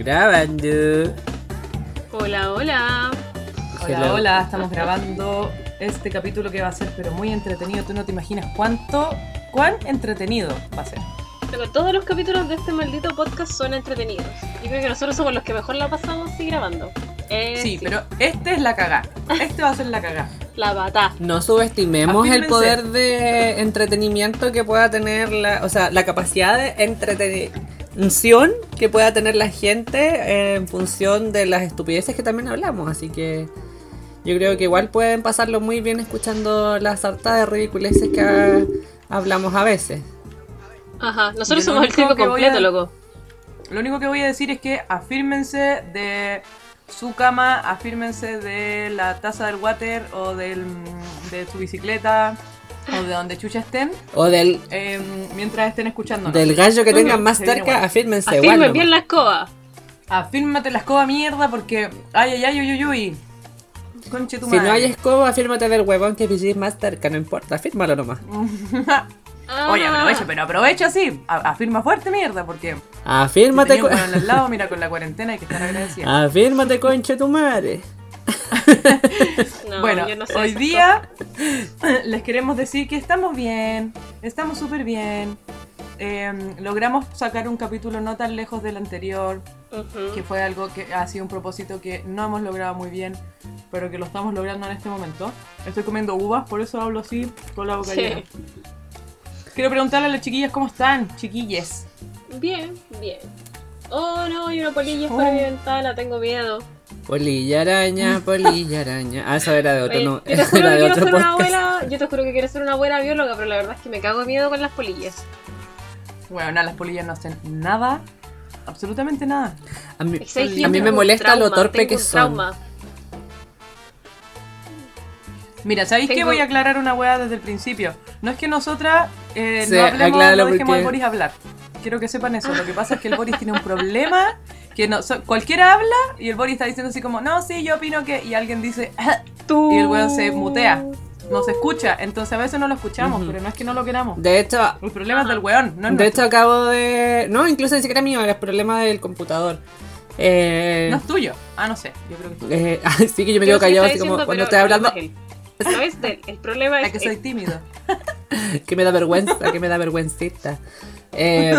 Grabando. Hola, hola. Hola, hola, estamos grabando este capítulo que va a ser pero muy entretenido. Tú no te imaginas cuánto, cuán entretenido va a ser. Pero todos los capítulos de este maldito podcast son entretenidos. Yo creo que nosotros somos los que mejor la pasamos así grabando. Eh, Sí, pero este es la cagá. Este va a ser la cagá. La bata. No subestimemos el poder de entretenimiento que pueda tener la, o sea, la capacidad de entretención que pueda tener la gente en función de las estupideces que también hablamos, así que yo creo que igual pueden pasarlo muy bien escuchando las hartas de ridiculeces que hablamos a veces. Ajá, nosotros lo somos el tipo completo, a- loco. Lo único que voy a decir es que afírmense de su cama, afírmense de la taza del water o del, de su bicicleta o de donde chucha estén O del, eh, mientras estén escuchándonos. del gallo que tengan más cerca, afírmense Afirmen igual. bien la escoba. Afírmate la escoba mierda porque. Ay, ay, ay, uy, uy, uy. Conche tu Si no madre. hay escoba, afírmate del huevón que vivís más cerca, no importa, afírmalo nomás. Oye, aprovecha, pero aprovecha así. A- afirma fuerte mierda porque. Si Afírmate, tenía un co- weón al lado, mira, con la cuarentena hay que estar agradecida. afírmate concha tu madre. no, bueno, yo no sé hoy día les queremos decir que estamos bien, estamos súper bien. Eh, logramos sacar un capítulo no tan lejos del anterior, cosas. Ujú. que fue algo que ha sido un propósito que no hemos logrado muy bien, pero que lo estamos logrando en este momento. Estoy comiendo uvas, por eso hablo así, con la boca Sí. llena. Quiero preguntarle a las chiquillas cómo están, chiquilles. Bien, bien. Oh no, hay una polilla Oh. mi ventana, tengo miedo. Polilla araña, polilla araña. Ah, eso era de otro, Oye, no. yo te juro Era que de quiero otro ser una buena, yo te juro que quiero ser una buena bióloga, pero la verdad es que me cago de miedo con las polillas. Bueno, nada, las polillas no hacen nada, absolutamente nada. A mí, a me molesta lo torpe tengo que un son. trauma. Mira, ¿sabéis qué? Tengo- Voy a aclarar una weá desde el principio. No es que nosotras eh, Sí, no hablemos, no dejemos porque- al Boris hablar. Quiero que sepan eso. Lo que pasa es que el Boris tiene un problema que no, so- cualquiera habla y el Boris está diciendo así como, no, sí, yo opino que... Y alguien dice, "Ah", Tú. y el weón se mutea. No se escucha. Entonces a veces no lo escuchamos, pero no es que no lo queramos. De hecho, El problema es del weón, no es de hecho acabo de... No, incluso ni siquiera mío, era el problema del computador. Eh, No es tuyo. Ah, no sé. Yo creo que es tuyo. eh, así que yo me quedo callado así como diciendo, cuando estoy hablando. No es el problema es que él. soy tímido. que me da vergüenza, que me da vergüencita. Eh,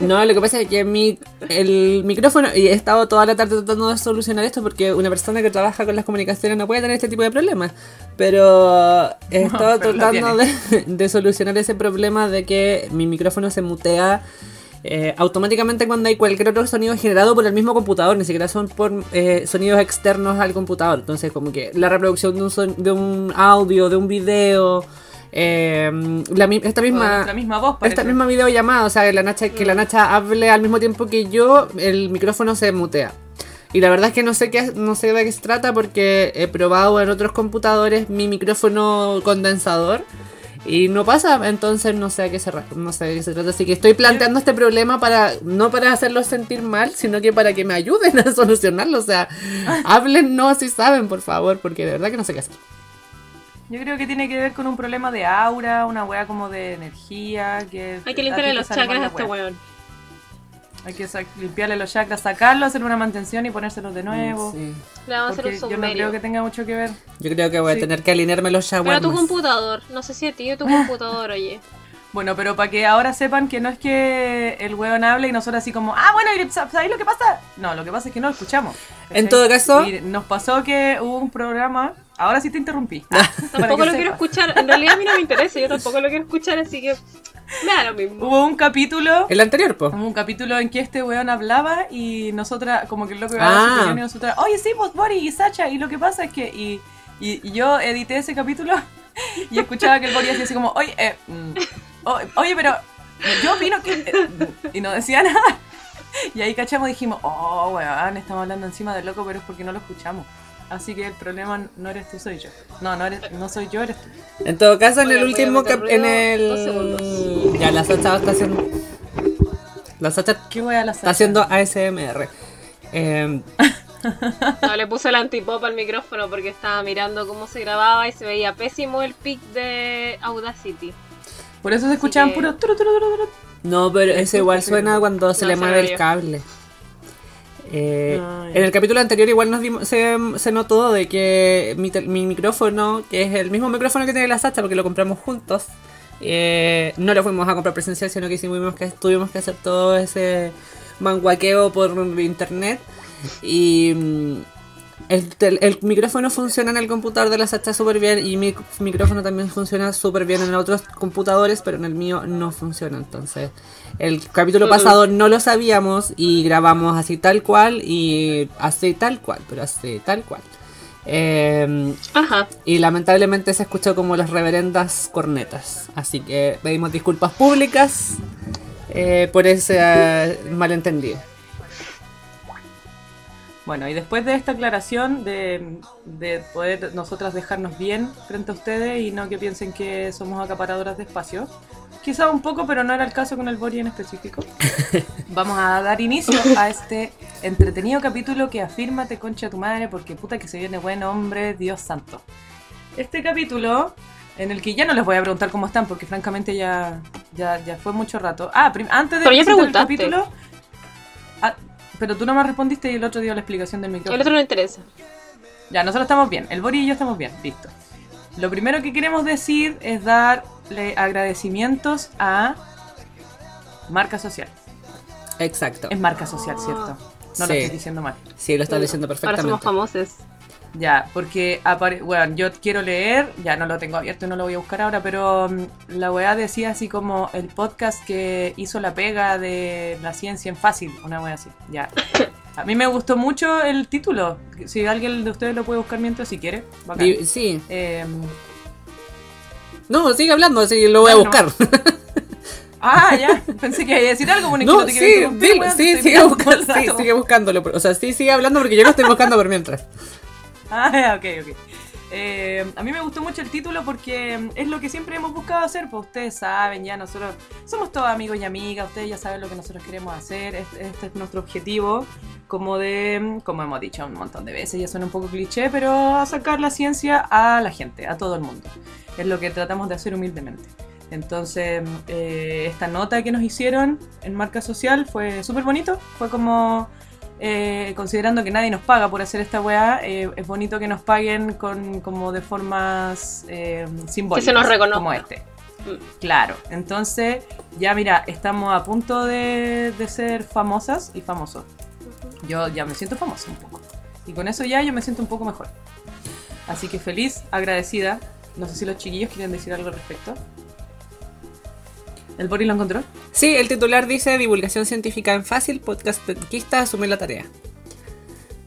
no, lo que pasa es que mi, el micrófono, y he estado toda la tarde tratando de solucionar esto porque una persona que trabaja con las comunicaciones no puede tener este tipo de problemas, pero he estado pero tratando de, de solucionar ese problema de que mi micrófono se mutea eh, automáticamente cuando hay cualquier otro sonido generado por el mismo computador, ni siquiera son por eh, sonidos externos al computador. Entonces, como que la reproducción de un, son- de un audio, de un video, eh, la esta misma, nuestra misma voz, parece. esta misma videollamada, o sea, que la, Nacha, que la Nacha hable al mismo tiempo que yo, el micrófono se mutea. Y la verdad es que no sé qué, no sé de qué se trata porque he probado en otros computadores mi micrófono condensador y no pasa, entonces no sé a qué se, no sé qué se trata. Así que estoy planteando este problema para no para hacerlos sentir mal, sino que para que me ayuden a solucionarlo. O sea, háblennos si saben, por favor, porque de verdad que no sé qué hacer. Yo creo que tiene que ver con un problema de aura, una weá como de energía. Que Hay que limpiarle los chakras a este weón. Hay que limpiarle los chakras, sacarlo, hacer una mantención y ponérselos de nuevo. Sí. Le vamos a hacer un yo no creo que tenga mucho que ver. Yo creo que voy Sí. a tener que alinearme los Pero shawarmas. tu computador, no sé si a ti o tu computador, oye. Bueno, pero para que ahora sepan que no es que el weón hable y nosotros así como, ah, bueno, ¿y ¿sabéis lo que pasa? No, lo que pasa es que no lo escuchamos. En todo caso- Y nos pasó que hubo un programa. Ahora sí te interrumpí. Tampoco lo quiero escuchar. En realidad a mí no me interesa, yo tampoco lo quiero escuchar, así que me da lo mismo. Hubo un capítulo. El anterior, po. Hubo un capítulo en que este weón hablaba y nosotras, como que el loco iba Ah. a su y nosotras, oye, sí, vos, Boris y Sacha, y lo que pasa es que. Y, y- y yo edité ese capítulo y escuchaba que el Boris hacía así como, oye, eh, mm, oye, pero yo opino que. eh, mm", y no decía nada. Y ahí cachamos y dijimos, oh, weón, estamos hablando encima del loco, pero es porque no lo escuchamos. Así que el problema no eres tú, soy yo. No, no, eres, no soy yo, eres tú. En todo caso, en el último cap- en el segundos. ya la Sacha está haciendo la Sacha ¿Qué voy a la está haciendo ASMR. Eh, No, le puse el antipop al micrófono porque estaba mirando cómo se grababa y se veía pésimo el pic de Audacity. Por eso se escuchaban que- puro. turu, turu, turu, turu. no, pero eso igual suena cuando se No, le mueve el cable. Eh, Ah, en el capítulo anterior igual nos dimos, se, se notó de que mi micrófono, que es el mismo micrófono que tiene la Sacha porque lo compramos juntos, eh, no lo fuimos a comprar presencial, sino que hicimos que, tuvimos que hacer todo ese manguaqueo por internet. Y mm, el, tel- el micrófono funciona en el computador de la Sacha súper bien y mi micrófono también funciona súper bien en otros computadores, pero en el mío no funciona. Entonces, el capítulo Mm. pasado no lo sabíamos y grabamos así tal cual y así tal cual, pero así tal cual. Eh, Ajá. y lamentablemente se escuchó como las reverendas cornetas. Así que pedimos disculpas públicas eh, por ese eh, malentendido. Bueno, y después de esta aclaración de, de poder nosotras dejarnos bien frente a ustedes y no que piensen que somos acaparadoras de espacio, quizá un poco, pero no era el caso con el Bori en específico, vamos a dar inicio a este entretenido capítulo que afírmate concha tu madre porque puta que se viene buen hombre, Dios santo. Este capítulo en el que ya no les voy a preguntar cómo están porque francamente ya, ya, ya fue mucho rato. Ah, antes de Pero ya el capítulo... Ah, pero tú no me respondiste y el otro dio la explicación del micrófono. El otro no interesa. Ya, nosotros estamos bien. El Bori y yo estamos bien. Listo. Lo primero que queremos decir es darle agradecimientos a Marca Social. Exacto. Es Marca Social, ¿cierto? No lo estoy diciendo mal. Sí, lo está diciendo Ahora perfectamente. somos famosos. Ya, porque apare bueno, yo quiero leer, ya no lo tengo abierto y no lo voy a buscar ahora, pero mm, la weá decía así como el podcast que hizo la pega de la ciencia en fácil, una weá así, ya. A mí me gustó mucho el título, si alguien de ustedes lo puede buscar mientras si quiere. bacán. Sí. Em, No, sigue hablando, sí, lo voy a Ah, no. buscar. Ah, ya. Pensé que iba a decir algo, bueno, es que No, no te sí, sigue, buscando, sí, sigue buscándolo. O sea, sí, sigue hablando porque yo lo estoy buscando por mientras. Ah, ok, ok. Eh, a mí me gustó mucho el título porque es lo que siempre hemos buscado hacer, pues ustedes saben, ya nosotros somos todos amigos y amigas, ustedes ya saben lo que nosotros queremos hacer, este, es nuestro objetivo, como de, como hemos dicho un montón de veces, ya suena un poco cliché, pero sacar la ciencia a la gente, a todo el mundo. Es lo que tratamos de hacer humildemente. Entonces, eh, esta nota que nos hicieron en marca social fue súper bonito, fue como eh, considerando que nadie nos paga por hacer esta weá, eh, es bonito que nos paguen con, como de formas eh, simbólicas. Que se nos reconozca. Como este. Mm. Claro, entonces ya mira, estamos a punto de, de ser famosas y famosos. Yo ya me siento famosa un poco. Y con eso ya yo me siento un poco mejor. Así que feliz, agradecida. No sé si los chiquillos quieren decir algo al respecto. ¿El Boris lo encontró? Sí, el titular dice Divulgación científica en fácil, podcast penquista, asume la tarea.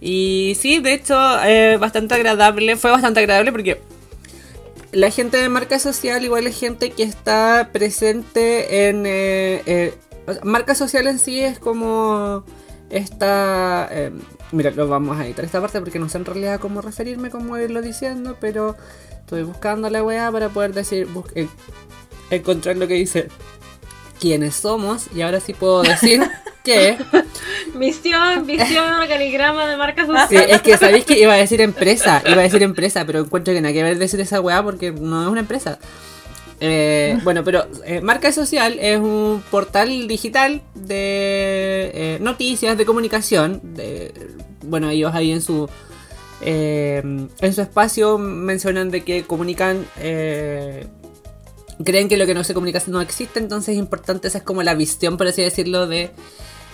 Y sí, de hecho, eh, bastante agradable, fue bastante agradable porque la gente de marca social igual es gente que está presente en... eh, eh, marca social en sí es como esta... eh, mira, lo vamos a editar esta parte porque no sé en realidad cómo referirme, cómo irlo diciendo, pero estoy buscando la weá para poder decir, eh, encontrar lo que dice quiénes somos y ahora sí puedo decir que Misión, visión, organigrama de marcas sí, sociales. es que sabéis que iba a decir empresa iba a decir empresa pero encuentro que nada que ver decir esa weá porque no es una empresa Eh, bueno pero eh, marca social es un portal digital de eh, noticias de comunicación de, bueno ellos ahí en su eh, en su espacio mencionan de que comunican creen que lo que no se comunica no existe, entonces es importante, esa es como la visión, por así decirlo, de,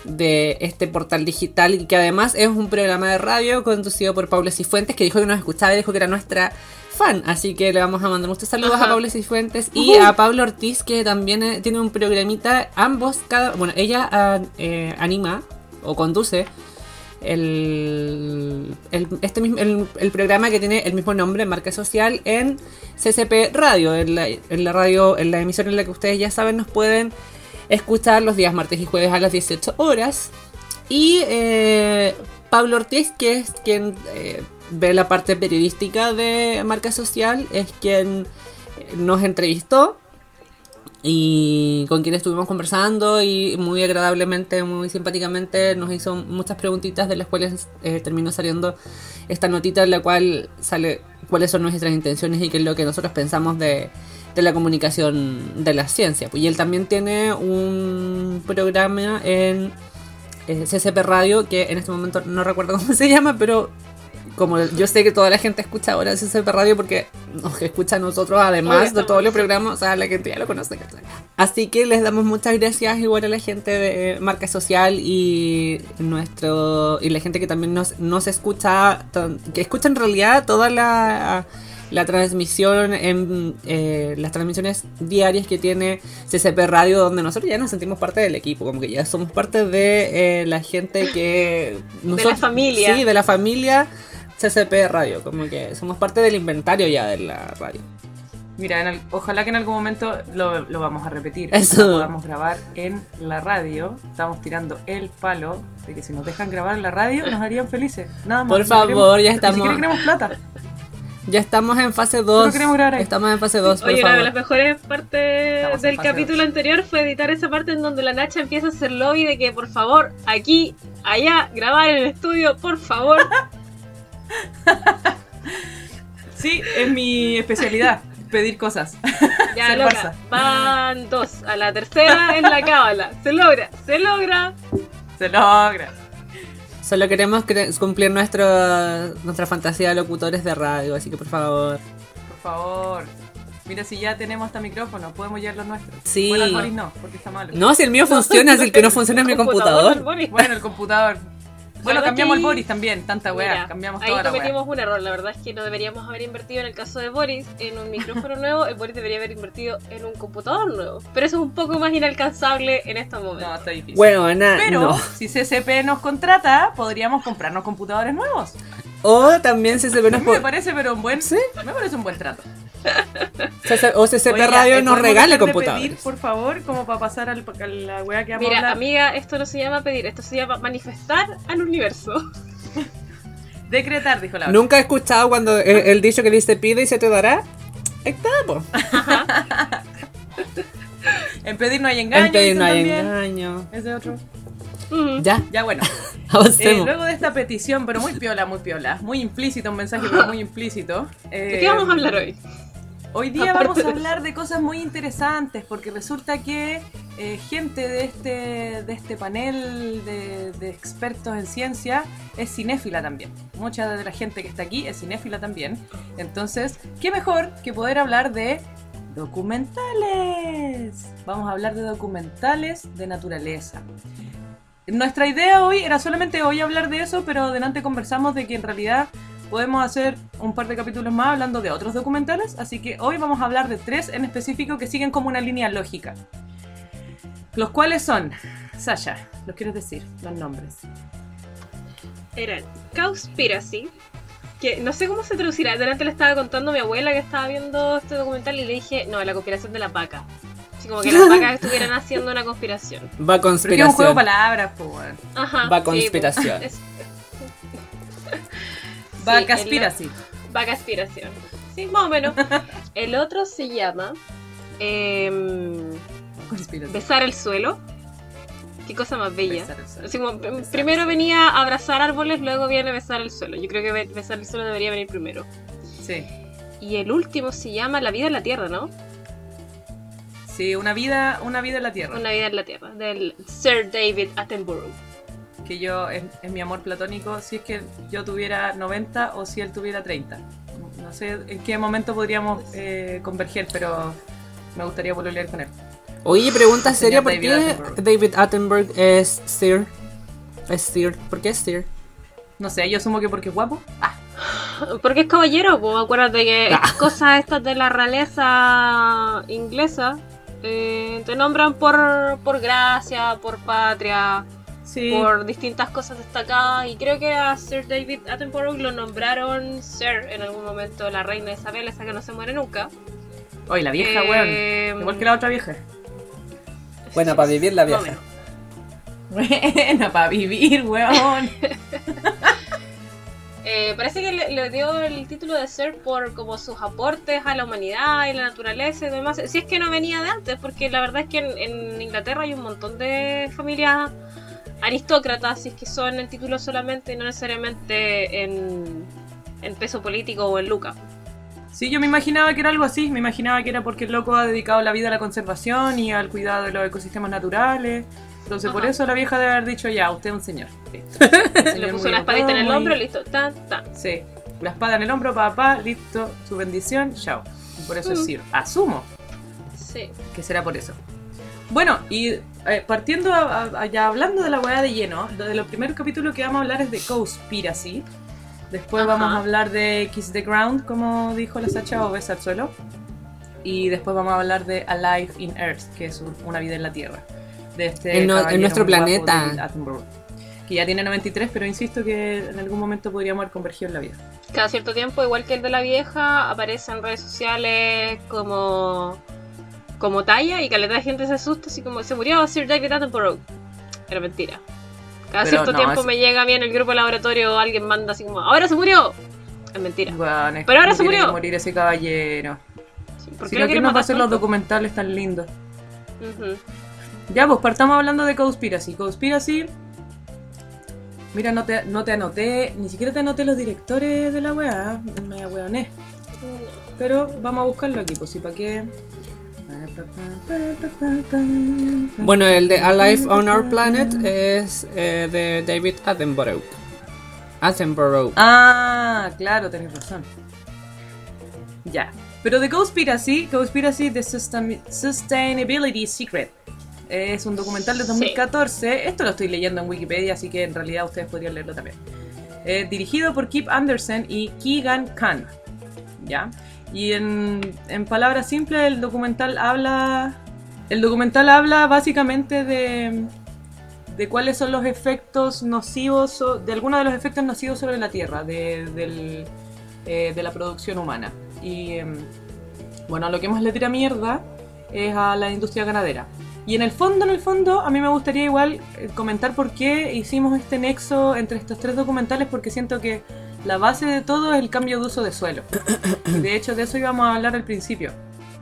de este portal digital y que además es un programa de radio conducido por Paula Cifuentes, que dijo que nos escuchaba y dijo que era nuestra fan, así que le vamos a mandar muchos saludos Ajá. a Paula Cifuentes y a Pablo Ortiz, que también eh, tiene un programita, ambos, cada, bueno, ella ah, eh, anima o conduce el, este mismo, el, programa que tiene el mismo nombre, Marca Social, en CCP Radio, en la, en la radio, en la emisión en la que ustedes ya saben nos pueden escuchar los días martes y jueves a las 18 horas. Y eh, Pablo Ortiz, que es quien eh, ve la parte periodística de Marca Social, es quien nos entrevistó y con quien estuvimos conversando y muy agradablemente, muy simpáticamente nos hizo muchas preguntitas de las cuales eh, terminó saliendo esta notita en la cual sale cuáles son nuestras intenciones y qué es lo que nosotros pensamos de, de la comunicación de la ciencia. Y él también tiene un programa en eh, CCP Radio, que en este momento no recuerdo cómo se llama, pero como yo sé que toda la gente escucha ahora CCP Radio porque nos escucha a nosotros además de todos los programas, o sea, la gente ya lo conoce. Así que les damos muchas gracias igual a la gente de Marca Social y nuestro y la gente que también nos, nos escucha, que escucha en realidad toda la, la transmisión en eh, las transmisiones diarias que tiene CCP Radio, donde nosotros ya nos sentimos parte del equipo, como que ya somos parte de eh, la gente que... la familia. Sí, de la familia CCP Radio, como que somos parte del inventario ya de la radio. Mira, en al- ojalá que en algún momento lo, lo vamos a repetir. Eso. Lo podamos grabar en la radio. Estamos tirando el palo de que si nos dejan grabar en la radio nos harían felices. Nada más. Por No favor, ya Ni estamos- siquiera queremos plata. Ya estamos en fase 2. queremos grabar ahí. Estamos en fase 2, por Oye, una de las mejores partes Estamos del capítulo dos. anterior fue editar esa parte en donde la Nacha empieza a hacer lobby de que por favor, aquí, allá, grabar en el estudio, por favor. Sí, es mi especialidad. Pedir cosas. Ya, Ser loca. Barça. Van dos. A la tercera es la cábala. Se logra, se logra. Se logra. Solo queremos cre- cumplir nuestro, nuestra fantasía de locutores de radio, así que por favor. Por favor. Mira, si ya tenemos hasta micrófono, podemos llevar los nuestros. Sí. Bueno, el Boris no, porque está malo. No, si el mío funciona, si el que no funciona es mi computador. Bueno, el computador. Bueno, cambiamos que el Boris también, tanta weá. Mira, cambiamos ahí toda la weá. cometimos un error. La verdad es que no deberíamos haber invertido en el caso de Boris en un micrófono nuevo. El Boris debería haber invertido en un computador nuevo. Pero eso es un poco más inalcanzable en estos momentos. No, está difícil. Bueno, nada. Pero no. si CCP nos contrata, podríamos comprarnos computadores nuevos. O también CCP A nos mí me parece, pero un buen, ¿Sí? me parece un buen trato. O CCP ya, Radio eh, nos ¿podemos regale computadores. pedir, por favor, como para pasar al, a la weá que vamos a Mira, hablar. amiga, esto no se llama pedir, esto se llama manifestar al universo. Decretar, dijo la Nunca he escuchado cuando el, el dicho que dice pide y se te dará. Po. En pedir no hay engaño. En pedir no hay también. engaño. Ese otro. Ya, Ya bueno. Eh, luego de esta petición, pero muy piola, muy piola, muy implícito, un mensaje pero muy implícito. ¿De qué vamos a hablar hoy? Hoy día vamos a hablar de cosas muy interesantes porque resulta que eh, gente de este, de este panel de, de expertos en ciencia es cinéfila también. Mucha de la gente que está aquí es cinéfila también. Entonces, ¿qué mejor que poder hablar de documentales? Vamos a hablar de documentales de naturaleza. Nuestra idea hoy era solamente hoy hablar de eso, pero adelante conversamos de que en realidad podemos hacer un par de capítulos más hablando de otros documentales, así que hoy vamos a hablar de tres en específico que siguen como una línea lógica. Los cuales son, Sasha, los quieres decir, los nombres. Eran Cowspiracy, que no sé cómo se traducirá. Delante le estaba contando a mi abuela que estaba viendo este documental y le dije, no, la conspiración de la vaca. Así como que las vacas estuvieran haciendo una conspiración. Va Pero que es un juego conspiración. de palabras, pues. Ajá. Va sí, conspiración. es- Va Sí, conspiracy. Vaca aspiración. Sí, más o menos. El otro se llama em. Besar el suelo. Qué cosa más bella. Así como, primero venía a abrazar árboles, luego viene besar el suelo. Yo creo que be- besar el suelo debería venir primero. Sí. Y el último se llama La vida en la tierra, ¿no? Sí, una vida, una vida en la Tierra. Una vida en la tierra, del Sir David Attenborough. Que yo, es, es mi amor platónico, si es que yo tuviera 90 o si él tuviera 30. No sé en qué momento podríamos eh, converger, pero me gustaría volver con él. Oye, pregunta seria, ¿por David qué Attenborough. David Attenborough es Sir? Es Sir. ¿Por qué es Sir? No sé, yo asumo que porque es guapo. Ah, Porque es caballero, pues acuérdate que Ah. cosas estas de la realeza inglesa eh, te nombran por, por gracia, por patria, sí. por distintas cosas destacadas. Y creo que a Sir David Attenborough lo nombraron Sir en algún momento, la reina Isabel, esa que no se muere nunca. Oye, la vieja, Eh, weón. Igual que la otra vieja. Bueno, para vivir la vieja. menos. Buena, para vivir, weón. Eh, parece que le, le dio el título de Sir por como sus aportes a la humanidad y la naturaleza y demás. Si es que no venía de antes, porque la verdad es que en, en Inglaterra hay un montón de familias aristócratas, si es que son en título solamente y no necesariamente en, en peso político o en lucas. Sí, yo me imaginaba que era algo así. Me imaginaba que era porque el loco ha dedicado la vida a la conservación y al cuidado de los ecosistemas naturales. Entonces por Ajá. eso la vieja debe haber dicho ya, usted es un señor. Listo. Se le puso una espadita en el hombro, listo. Ta, ta. Sí, la espada en el hombro, papá, listo, su bendición, chao. Y por eso es Mm. Sir. Asumo Sí. que será por eso. Bueno, y eh, partiendo a- a- ya hablando de la weá de lleno, lo de los primeros capítulos que vamos a hablar es de Conspiracy. Después Ajá. vamos a hablar de Kiss the Ground, como dijo la Sacha, o Besa al suelo. Y después vamos a hablar de Alive in Earth, que es un- una vida en la Tierra. De este En no- en caballero nuestro planeta. Que ya tiene 93, pero insisto que en algún momento podríamos haber convergido en la vida. Cada cierto tiempo, igual que el de la vieja, aparece en redes sociales como como talla y caleta de gente se asusta así como se murió Sir David Attenborough. Pero mentira. Cada Pero cierto no, tiempo es- me llega a mí en el grupo de laboratorio alguien manda así como ¡Ahora se murió! Es mentira. Bueno, es Pero ahora se murió. morir ese caballero. Sí, ¿Por Si qué lo quieren ¿quién nos va a hacer los documentales tan lindos? Ya, pues partamos hablando de Conspiracy. Conspiracy. Mira, no te, no te anoté, ni siquiera te anoté los directores de la weá. Me weoné. Pero vamos a buscarlo aquí, pues sí, para qué. Bueno, el de Alive on Our Planet es eh, de David Attenborough. Attenborough. Ah, claro, tenés razón. Ya. Pero de Conspiracy, Conspiracy The Sustain- Sustainability Secret. Es un documental de Sí. 2014. Esto lo estoy leyendo en Wikipedia, así que en realidad ustedes podrían leerlo también. Eh, dirigido por Kip Anderson y Keegan Khan. ¿Ya? Y en, en palabras simples, el documental habla. El documental habla básicamente de, de cuáles son los efectos nocivos, de algunos de los efectos nocivos sobre la Tierra, de, del, eh, de la producción humana. Y em, bueno, lo que más le tira mierda es a la industria ganadera. Y en el fondo, en el fondo, a mí me gustaría igual eh, comentar por qué hicimos este nexo entre estos tres documentales, porque siento que la base de todo es el cambio de uso de suelo. De hecho, de eso íbamos a hablar al principio,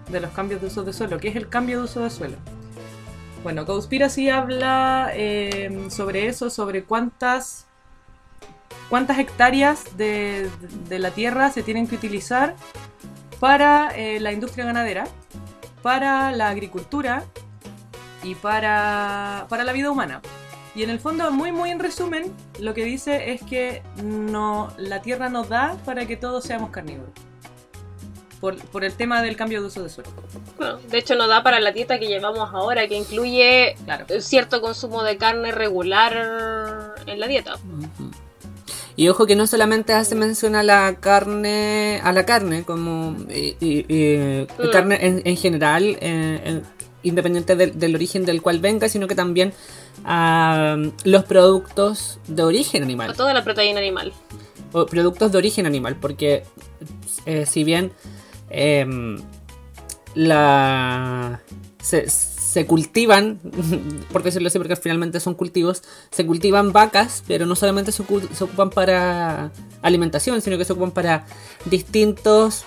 de los cambios de uso de suelo. ¿Qué es el cambio de uso de suelo? Bueno, Conspiracy habla eh, sobre eso, sobre cuántas cuántas hectáreas de, de la tierra se tienen que utilizar para eh, la industria ganadera, para la agricultura y para, para la vida humana. Y en el fondo, muy muy en resumen, lo que dice es que no, la tierra no da para que todos seamos carnívoros. Por, por el tema del cambio de uso de suelo. Bueno, de hecho, no da para la dieta que llevamos ahora, que incluye Claro. cierto consumo de carne regular en la dieta. Y ojo que no solamente hace mención a la carne, a la carne como y- y- y- Mm. carne en, en general, eh, en- independiente del origen del cual venga, sino que también a um, los productos de origen animal, toda la proteína animal. o productos de origen animal, porque eh, si bien em, la se, se cultivan, por decirlo así, porque finalmente son cultivos, se cultivan vacas, pero no solamente se, ocu- se ocupan para alimentación, sino que se ocupan para distintos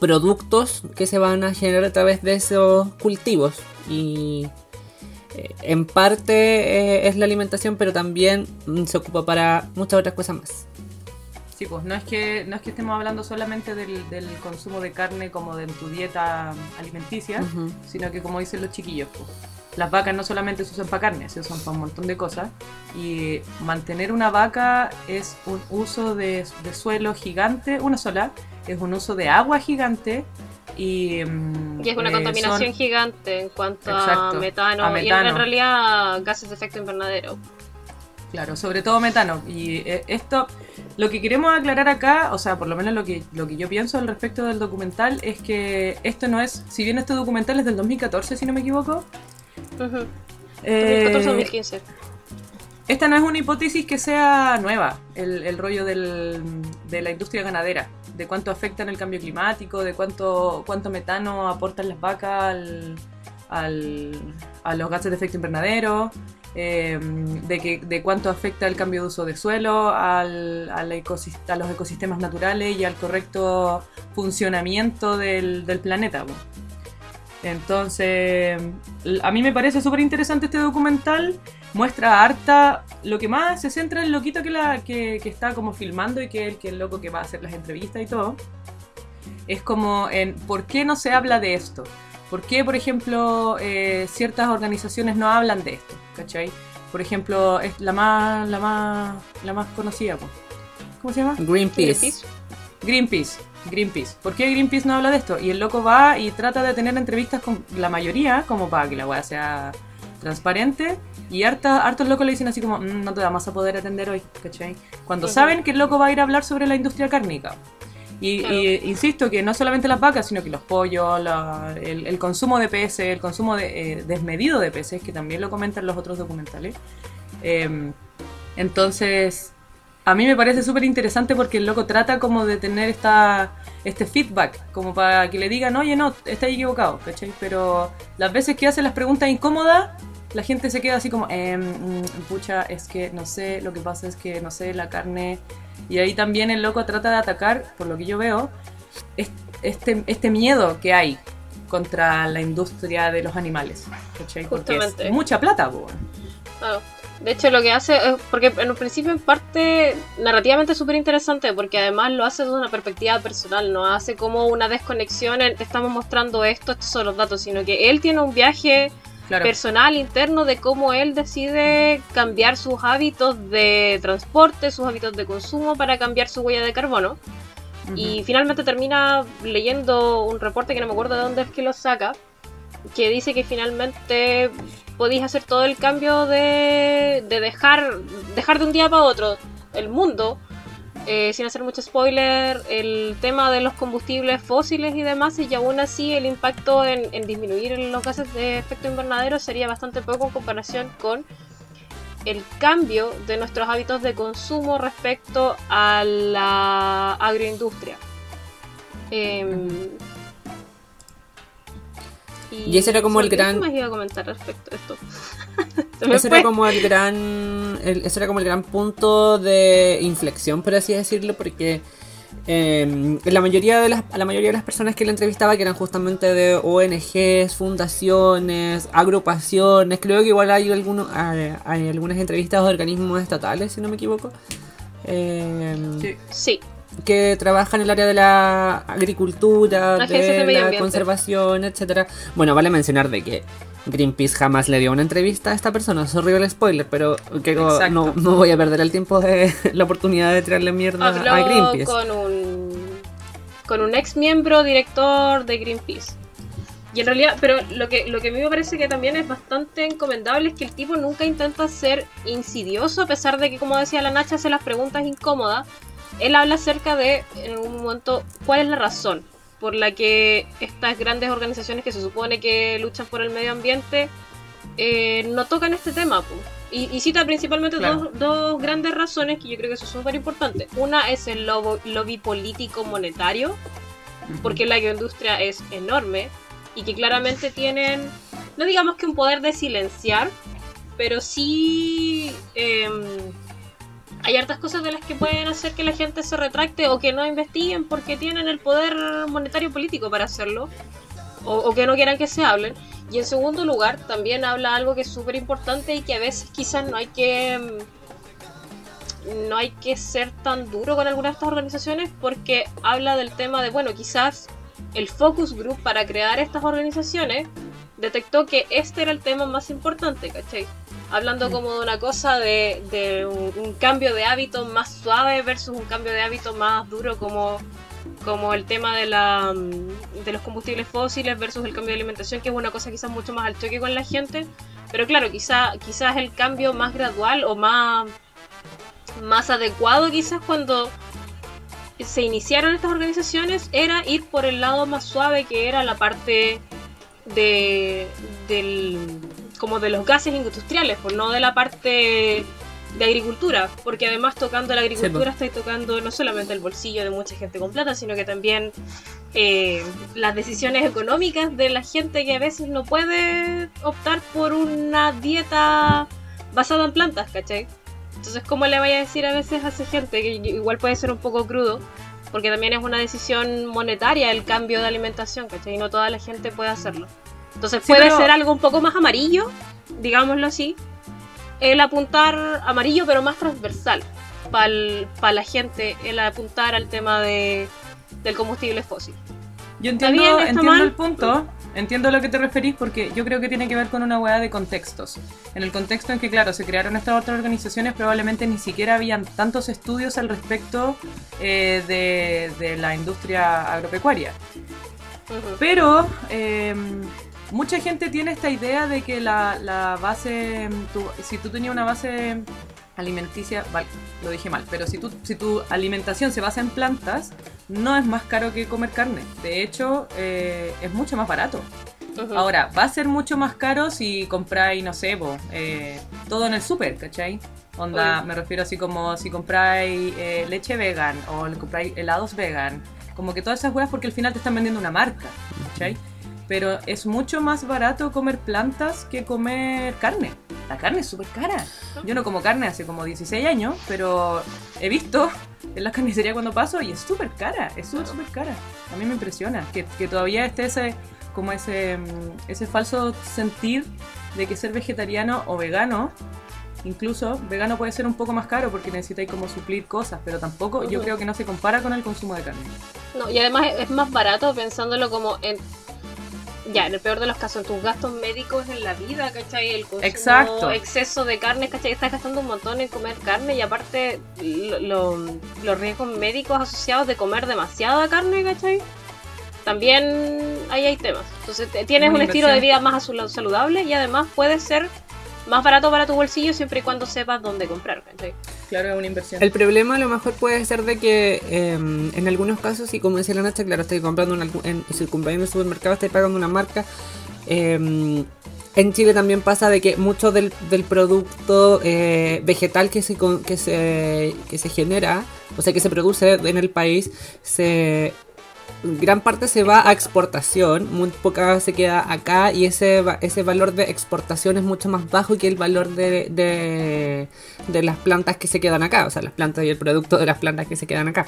productos que se van a generar a través de esos cultivos. Y eh, en parte eh, es la alimentación, pero también mm, se ocupa para muchas otras cosas más. Sí, pues no es que, no es que estemos hablando solamente del, del consumo de carne como de en tu dieta alimenticia, Ujú. sino que como dicen los chiquillos, pues, las vacas no solamente se usan para carne, se usan para un montón de cosas. Y mantener una vaca es un uso de, de suelo gigante, una sola, es un uso de agua gigante y... mm, Y es una eh, contaminación son- gigante en cuanto a metano, a y en- realidad gases de efecto invernadero. Claro, sobre todo metano. Y eh, esto, lo que queremos aclarar acá, o sea, por lo menos lo que, lo que yo pienso al respecto del documental, es que esto no es, si bien este documental es del 2014, si no me equivoco, Ujú. eh, 2014-2015. Esta no es una hipótesis que sea nueva, el, el rollo del- de la industria ganadera, de cuánto afectan el cambio climático, de cuánto, cuánto metano aportan las vacas al, a los gases de efecto invernadero, eh, de, que, de cuánto afecta el cambio de uso de suelo al, al a los ecosistemas naturales y al correcto funcionamiento del, planeta. Entonces, a mí me parece súper interesante este documental. Muestra harta. Lo que más se centra en el loquito que, la, que, que está como filmando y que es el, que el loco que va a hacer las entrevistas y todo. Es como en por qué no se habla de esto. ¿Por qué, por ejemplo, eh, ciertas organizaciones no hablan de esto? ¿Cachai? Por ejemplo, es la más, la más, la más conocida. ¿cómo se llama? Greenpeace. Greenpeace. Greenpeace. ¿Por qué Greenpeace no habla de esto? Y el loco va y trata de tener entrevistas con la mayoría, como para que la weá sea transparente. Y harta, hartos locos le dicen así como, "Mm, no te vamos a poder atender hoy, ¿cachai? Cuando saben que el loco va a ir a hablar sobre la industria cárnica. Y, Claro. y insisto que no solamente las vacas, sino que los pollos, la- el, el consumo de peces, el consumo de, eh, desmedido de peces, que también lo comentan los otros documentales. Eh, entonces, a mí me parece súper interesante porque el loco trata como de tener esta, este feedback, como para que le digan, oye, no, está equivocado, ¿cachai? Pero las veces que hace las preguntas incómodas, la gente se queda así como, eh, mm, pucha, es que no sé, lo que pasa es que no sé, la carne. Y ahí también el loco trata de atacar, por lo que yo veo, es- este, este miedo que hay contra la industria de los animales, ¿cachai? Porque es Justamente. mucha plata, po. Claro. De hecho, lo que hace es. Porque en un principio, en parte, narrativamente es súper interesante, porque además lo hace desde una perspectiva personal, no hace como una desconexión en te estamos mostrando esto, estos son los datos, sino que él tiene un viaje Claro. personal interno de cómo él decide cambiar sus hábitos de transporte, sus hábitos de consumo para cambiar su huella de carbono. Y finalmente termina leyendo un reporte que no me acuerdo de dónde es que lo saca, que dice que finalmente podéis hacer todo el cambio de, de dejar, dejar de un día para otro el mundo, eh, sin hacer mucho spoiler, el tema de los combustibles fósiles y demás, y aún así el impacto en, disminuir los gases de efecto invernadero sería bastante poco en comparación con el cambio de nuestros hábitos de consumo respecto a la agroindustria. Em, Y ese era como el ¿qué gran- más iba a comentar respecto a esto? Ese fue. era como el gran. el- ese era como el gran punto de inflexión, por así decirlo, porque eh, la mayoría de las, a la mayoría de las personas que le entrevistaba, que eran justamente de ONGs, fundaciones, agrupaciones, creo que igual hay algunos, hay, hay algunas entrevistas de organismos estatales, si no me equivoco. eh, Sí. Sí, que trabaja en el área de la agricultura, Agencias de de la ambiente. conservación, etcétera. Bueno, vale mencionar de que Greenpeace jamás le dio una entrevista a esta persona, sorry el spoiler, pero que no, no, voy a perder el tiempo de la oportunidad de tirarle mierda a habló Greenpeace. con un con un ex miembro director de Greenpeace. Y en realidad, pero lo que, lo que a mí me parece que también es bastante encomendable es que el tipo nunca intenta ser insidioso, a pesar de que, como decía la Nacha, hace las preguntas incómodas. Él habla acerca de, en algún momento, cuál es la razón por la que estas grandes organizaciones que se supone que luchan por el medio ambiente eh, no tocan este tema. Y, y cita principalmente Claro. dos, dos grandes razones que yo creo que son súper importantes. Una es el lobo- lobby político monetario, porque la agroindustria es enorme y que claramente tienen, no digamos que un poder de silenciar, pero sí em, hay hartas cosas de las que pueden hacer que la gente se retracte o que no investiguen porque tienen el poder monetario político para hacerlo o, que no quieran que se hablen. Y en segundo lugar, también habla algo que es súper importante y que a veces quizás no hay que em, no hay que ser tan duro con algunas de estas organizaciones porque habla del tema de, bueno, quizás el focus group para crear estas organizaciones detectó que este era el tema más importante, ¿cachai? Hablando como de una cosa de, de un, un cambio de hábito más suave versus un cambio de hábito más duro como, como el tema de, la, mm, de los combustibles fósiles versus el cambio de alimentación, que es una cosa quizás mucho más al choque con la gente. Pero claro, quizá, quizás el cambio más gradual o más, más adecuado quizás cuando se iniciaron estas organizaciones era ir por el lado más suave que era la parte de del como de los gases industriales, pues no de la parte de agricultura, porque además tocando la agricultura estáis tocando no solamente el bolsillo de mucha gente con plata, sino que también eh, las decisiones económicas de la gente que a veces no puede optar por una dieta basada en plantas, ¿cachai? Entonces, ¿cómo le vaya a decir a veces a esa gente que igual puede ser un poco crudo? Porque también es una decisión monetaria el cambio de alimentación, ¿cachai? Y no toda la gente puede hacerlo. Entonces Sí, puede pero- ser algo un poco más amarillo, digámoslo así, el apuntar amarillo pero más transversal para la gente, el apuntar al tema de, del combustible fósil. Yo entiendo, bien, está entiendo mal. el punto, entiendo a lo que te referís porque yo creo que tiene que ver con una hueá de contextos. En el contexto en que, claro, se crearon estas otras organizaciones, probablemente ni siquiera habían tantos estudios al respecto eh, de, de la industria agropecuaria. Pero eh, mucha gente tiene esta idea de que la, la base, tu- si tú tenías una base alimenticia, vale, lo dije mal, pero si, tú, si tu alimentación se basa en plantas, no es más caro que comer carne. De hecho, eh, es mucho más barato. Ahora, va a ser mucho más caro si compráis, no sé, eh, todo en el súper, ¿cachai? Onda, me refiero así como si compráis eh, leche vegan o le compráis helados vegan. Como que todas esas huevas porque al final te están vendiendo una marca, ¿cachai? Pero es mucho más barato comer plantas que comer carne. La carne es súper cara. Yo no como carne hace como 16 años, pero he visto en la carnicería cuando paso y es súper cara, es súper, súper cara. A mí me impresiona que, que todavía esté ese, como ese, ese falso sentir de que ser vegetariano o vegano, incluso vegano puede ser un poco más caro porque necesitáis como suplir cosas, pero tampoco yo creo que no se compara con el consumo de carne. No, y además es más barato pensándolo como en. Ya, en el peor de los casos, en tus gastos médicos en la vida, ¿cachai? El consumo, Exacto. exceso de carne, ¿cachai? Estás gastando un montón en comer carne y aparte lo- lo- los riesgos médicos asociados de comer demasiada carne, ¿cachai? También ahí hay temas. Entonces tienes un estilo de vida más saludable y además puede ser más barato para tu bolsillo siempre y cuando sepas dónde comprar. Claro, es una inversión. El problema a lo mejor puede ser de que eh, en algunos casos, y como decía la Nacha, claro, estoy comprando en, algún- en, si compráis en el supermercado, estoy pagando una marca. eh, en Chile también pasa de que mucho del, del producto eh, vegetal que se, que, se, que se genera, o sea, que se produce en el país, se gran parte se va a exportación, muy poca se queda acá y ese, ese valor de exportación es mucho más bajo que el valor de, de, de las plantas que se quedan acá, o sea, las plantas y el producto de las plantas que se quedan acá.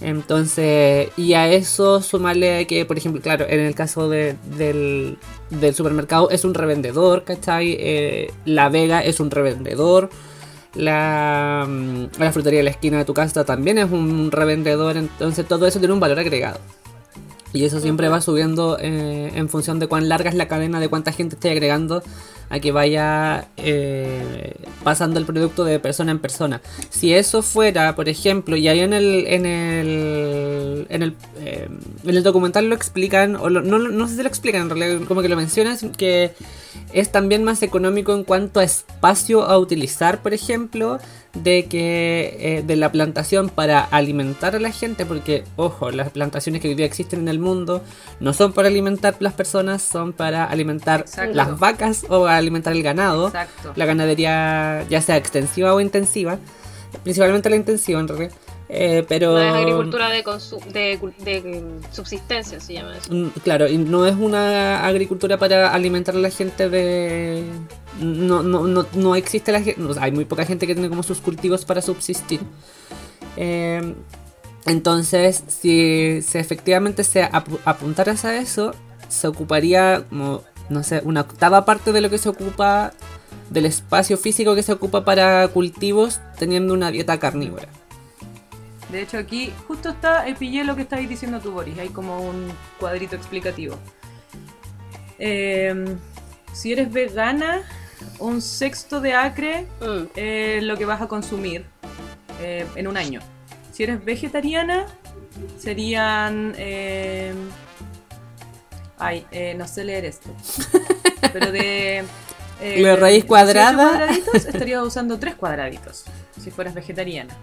Entonces, y a eso sumarle que, por ejemplo, claro, en el caso de- del, del supermercado es un revendedor, ¿cachai? Eh, la Vega es un revendedor. La, mm, la frutería de la esquina de tu casa también es un revendedor, entonces todo eso tiene un valor agregado. Y eso siempre va subiendo eh, en función de cuán larga es la cadena, de cuánta gente esté agregando a que vaya eh, pasando el producto de persona en persona. Si eso fuera, por ejemplo, y ahí en el en el en el, eh, en el documental lo explican, o lo- no, no sé si lo explican, en realidad como que lo mencionan, que es también más económico en cuanto a espacio a utilizar, por ejemplo, de que eh, de la plantación para alimentar a la gente, porque ojo, las plantaciones que hoy día existen en el mundo no son para alimentar las personas, son para alimentar Exacto. las vacas o para alimentar el ganado, Exacto. la ganadería ya sea extensiva o intensiva, principalmente la intensiva en realidad. Eh, pero No es agricultura de, mm, subsistencia, se llama eso. Mm, Claro, y no es una agricultura para alimentar a la gente de... No, no, no, no existe la gente... hay muy poca gente que tiene como sus cultivos para subsistir. Eh, entonces, si, si efectivamente se apu- apuntaras a eso, se ocuparía como, no sé, una octava parte de lo que se ocupa del espacio físico que se ocupa para cultivos teniendo una dieta carnívora. De hecho, aquí justo está, eh, pillé lo que estáis diciendo tú, Boris. Hay como un cuadrito explicativo. Eh, si eres vegana, un sexto de acre Mm. es lo que vas a consumir eh, en un año. Si eres vegetariana, serían... ay, eh, no sé leer esto. Pero de... eh, La raíz 18 cuadrada. cuadraditos, estarías usando 3 cuadraditos, si fueras vegetariana.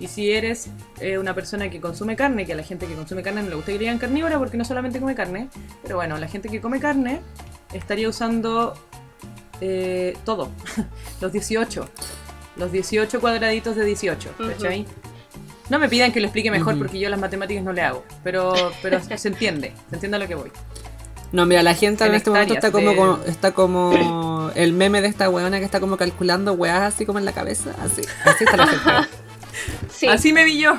Y si eres eh, una persona que consume carne, que a la gente que consume carne no le gusta que le digan carnívora porque no solamente come carne, pero bueno, la gente que come carne estaría usando eh, todo, los 18, los 18 cuadraditos de 18, ¿cachai? No me pidan que lo explique mejor porque yo las matemáticas no le hago, pero, pero se entiende, se entiende a lo que voy. No, mira, la gente en, En este momento está como, de- como- está como el meme de esta weona que está como calculando weas así como en la cabeza. Así, así está la gente. Sí. Así me vi yo.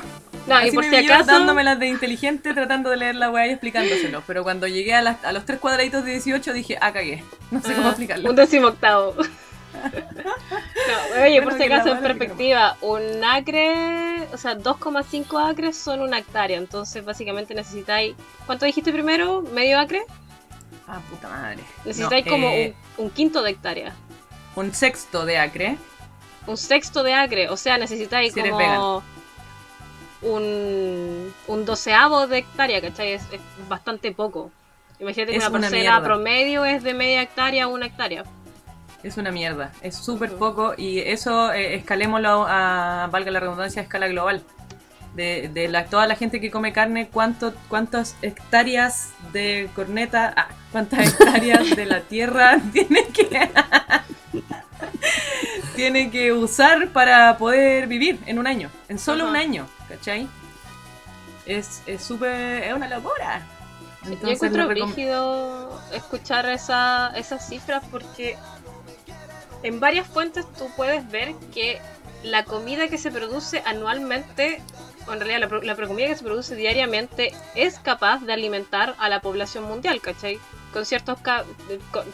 no, Así y por me si vi yo acaso. dándomelas de inteligente, tratando de leer la weá y explicándoselo. Pero cuando llegué a, las- a los tres cuadraditos de 18 dije, ah, cagué. No sé cómo Ah, explicarlo. Un décimo octavo. No, oye, Bueno, por si acaso, en perspectiva, un acre, o sea, 2,5 acres son una hectárea. Entonces, básicamente necesitáis. ¿Cuánto dijiste primero? ¿Medio acre? Ah, puta madre. Necesitáis No, como eh, un, un quinto de hectárea. un sexto de acre. Un sexto de acre. O sea, necesitáis Si como un, un doceavo de hectárea, ¿cachai? Es, es bastante poco. Imagínate que una una parcela mierda. promedio es de media hectárea a una hectárea. Es una mierda, es súper poco y eso eh, escalémoslo a, valga la redundancia, a escala global. De, de la, toda la gente que come carne, ¿cuánto, ¿cuántas hectáreas de corneta, ah, cuántas hectáreas de la tierra tiene que, tiene que usar para poder vivir en un año? En solo un año, ¿cachai? Es es súper, es una locura. Yo Entonces, encuentro le recom- rígido escuchar esa, esas cifras porque en varias fuentes tú puedes ver que la comida que se produce anualmente, en realidad la, la comida que se produce diariamente, es capaz de alimentar a la población mundial, ¿cachai? Con ciertos... con,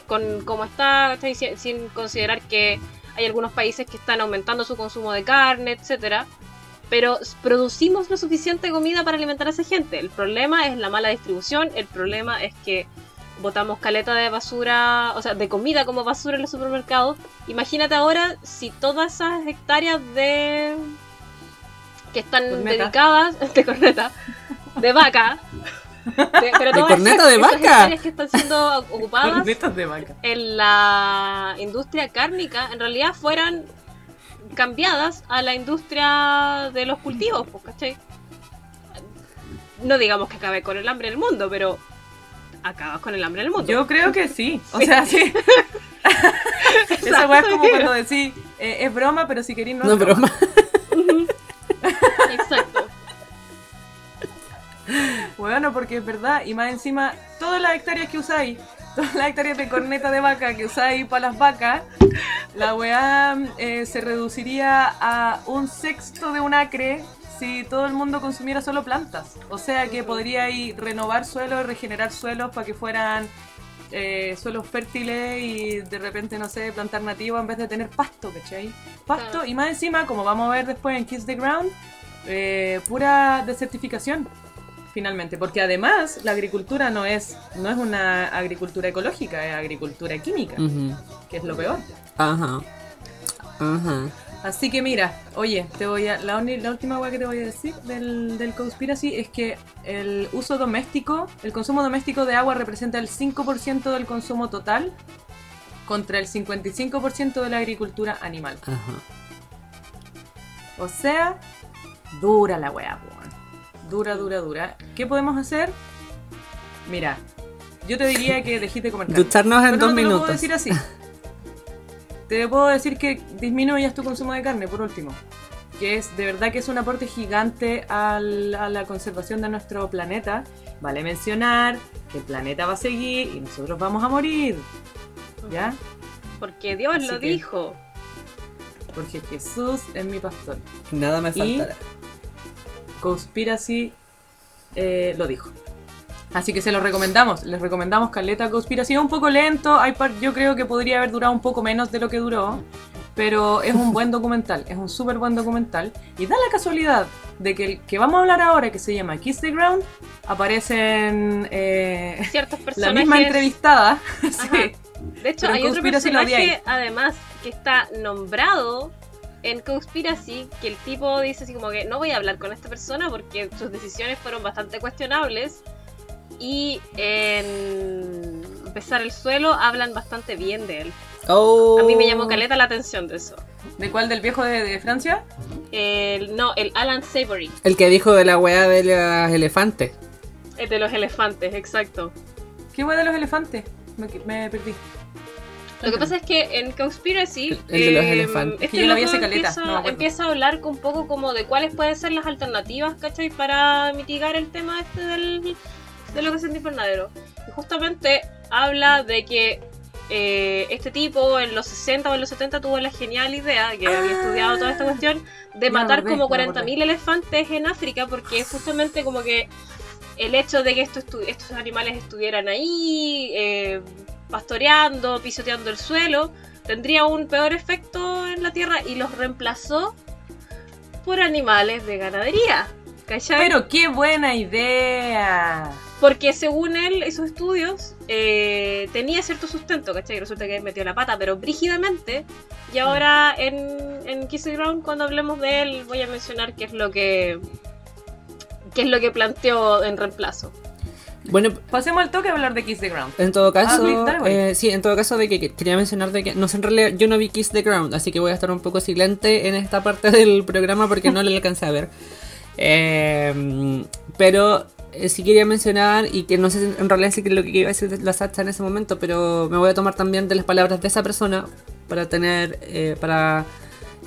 con como está, ¿cachai? Sin, sin considerar que hay algunos países que están aumentando su consumo de carne, etcétera pero producimos lo suficiente comida para alimentar a esa gente. El problema es la mala distribución, el problema es que botamos caleta de basura, o sea, de comida como basura en los supermercados. Imagínate ahora si todas esas hectáreas de que están Corneta. dedicadas de corneta, de vaca, de, pero ¿De corneta de vaca? que están siendo ocupadas cornetas de vaca. en la industria cárnica en realidad fueran cambiadas a la industria de los cultivos, pues, ¿cachai? No digamos que acabe con el hambre del mundo, pero acabas con el hambre del mundo. Yo creo que sí. O sea, sí. Esa weá es como cuando decís, eh, es broma, pero si queréis no, No, es broma. broma. Exacto. Bueno, porque es verdad. Y más encima, todas las hectáreas que usáis, todas las hectáreas de corneta de vaca que usáis para las vacas, la weá eh, se reduciría a un sexto de un acre si todo el mundo consumiera solo plantas. O sea que podríais renovar suelos, regenerar suelos para que fueran eh, suelos fértiles y de repente, no sé, plantar nativo en vez de tener pasto, ¿cachai? Pasto y más encima, como vamos a ver después en Kiss the Ground, eh, pura desertificación finalmente, porque además la agricultura no es no es una agricultura ecológica, es agricultura química, que es lo peor. Ajá. Ajá. Así que mira, oye, te voy a la, última cosa que te voy a decir del, del conspiracy es que el uso doméstico, el consumo doméstico de agua representa el 5% del consumo total contra el 55% de la agricultura animal. O sea, dura la wea, weón. Dura, dura, dura. ¿Qué podemos hacer? Mira, yo te diría que dejes de comer carne. Ducharnos en Pero dos no te lo puedo minutos. decir así. Te puedo decir que disminuyas tu consumo de carne, por último. Que es, de verdad que es un aporte gigante al- a la conservación de nuestro planeta. Vale mencionar que el planeta va a seguir y nosotros vamos a morir. ¿Ya? Porque Dios Así lo que- dijo. Porque Jesús es mi pastor. Nada me Y- faltará. Conspiracy eh, lo dijo. Así que se lo recomendamos. Les recomendamos Caleta Conspiracy. Es un poco lento. Hay par- yo creo que podría haber durado un poco menos de lo que duró. Pero es un buen documental. Es un súper buen documental. Y da la casualidad de que el que vamos a hablar ahora, que se llama Kiss the Ground, aparecen eh, Ciertos la personajes. misma entrevistada. sí. De hecho, Pero hay otro personaje, además, que está nombrado en Conspiracy, que el tipo dice así como que no voy a hablar con esta persona porque sus decisiones fueron bastante cuestionables. Y en Besar el Suelo hablan bastante bien de él. Oh. A mí me llamó caleta la atención de eso. ¿De cuál? ¿Del viejo de, de Francia? El, no, el Alan Savory, El que dijo de la weá de los elefantes. el de los elefantes, exacto. ¿Qué hueá de los elefantes? Me, me perdí. Lo que pasa es que en Conspiracy El- el de los eh, elefantes. este yo la vi hace caleta, empieza, no empieza a hablar un poco como de cuáles pueden ser las alternativas, ¿cachai? Para mitigar el tema este del, de lo que es el invernadero. Y justamente habla de que eh, este tipo en los 60 o en los 70 tuvo la genial idea, que había Ah. estudiado toda esta cuestión, de matar acordé, como ya me acordé. 40.000 elefantes en África, porque es justamente como que el hecho de que estos, estos animales estuvieran ahí, eh, pastoreando, pisoteando el suelo, tendría un peor efecto en la tierra y los reemplazó por animales de ganadería. ¿Cachai? Pero qué buena idea. Porque según él y sus estudios, eh, tenía cierto sustento, ¿cachai? Y resulta que metió la pata, pero brígidamente. Y ahora en, en Kiss Ground, cuando hablemos de él, voy a mencionar qué es lo que. qué es lo que planteó en reemplazo. Bueno, Pasemos al toque a hablar de Kiss the Ground. en todo caso, dale, güey. eh, sí, en todo caso de que, que quería mencionar de que, no sé, en realidad yo no vi Kiss the Ground, así que voy a estar un poco silente en esta parte del programa porque no le alcancé a ver. Eh, pero eh, sí quería mencionar, y que no sé en realidad sí que lo que iba a decir la Sacha en ese momento, pero me voy a tomar también de las palabras de esa persona para tener, eh, para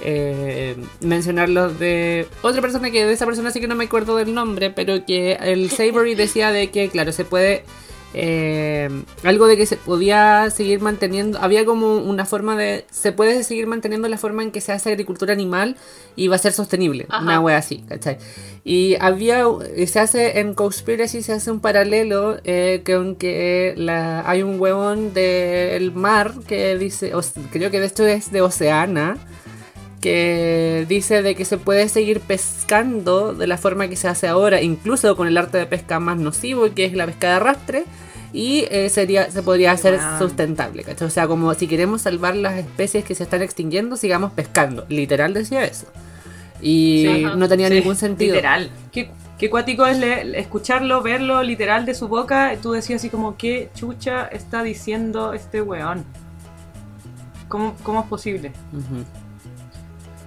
eh, mencionar los de otra persona que de esa persona sí que no me acuerdo del nombre, pero que el Savory decía de que, claro, se puede... eh, algo de que se podía seguir manteniendo, había como una forma de, se puede seguir manteniendo la forma en que se hace agricultura animal y va a ser sostenible, Ajá. una wea así, ¿cachai? Y había, se hace en Conspiracy, se hace un paralelo eh, con que la, hay un huevón del mar que dice, o- creo que de esto es de Oceana, que dice de que se puede seguir pescando de la forma que se hace ahora, incluso con el arte de pesca más nocivo, que es la pesca de arrastre, y eh, sería, se podría hacer Wow. sustentable, ¿cachai? O sea, como si queremos salvar las especies que se están extinguiendo, sigamos pescando. Literal decía eso. Y Sí, no tenía Sí, ningún sentido. Literal. Qué, qué cuático es le- escucharlo, verlo literal de su boca. Tú decías así como, ¿qué chucha está diciendo este weón? ¿Cómo, cómo es posible? Ujú.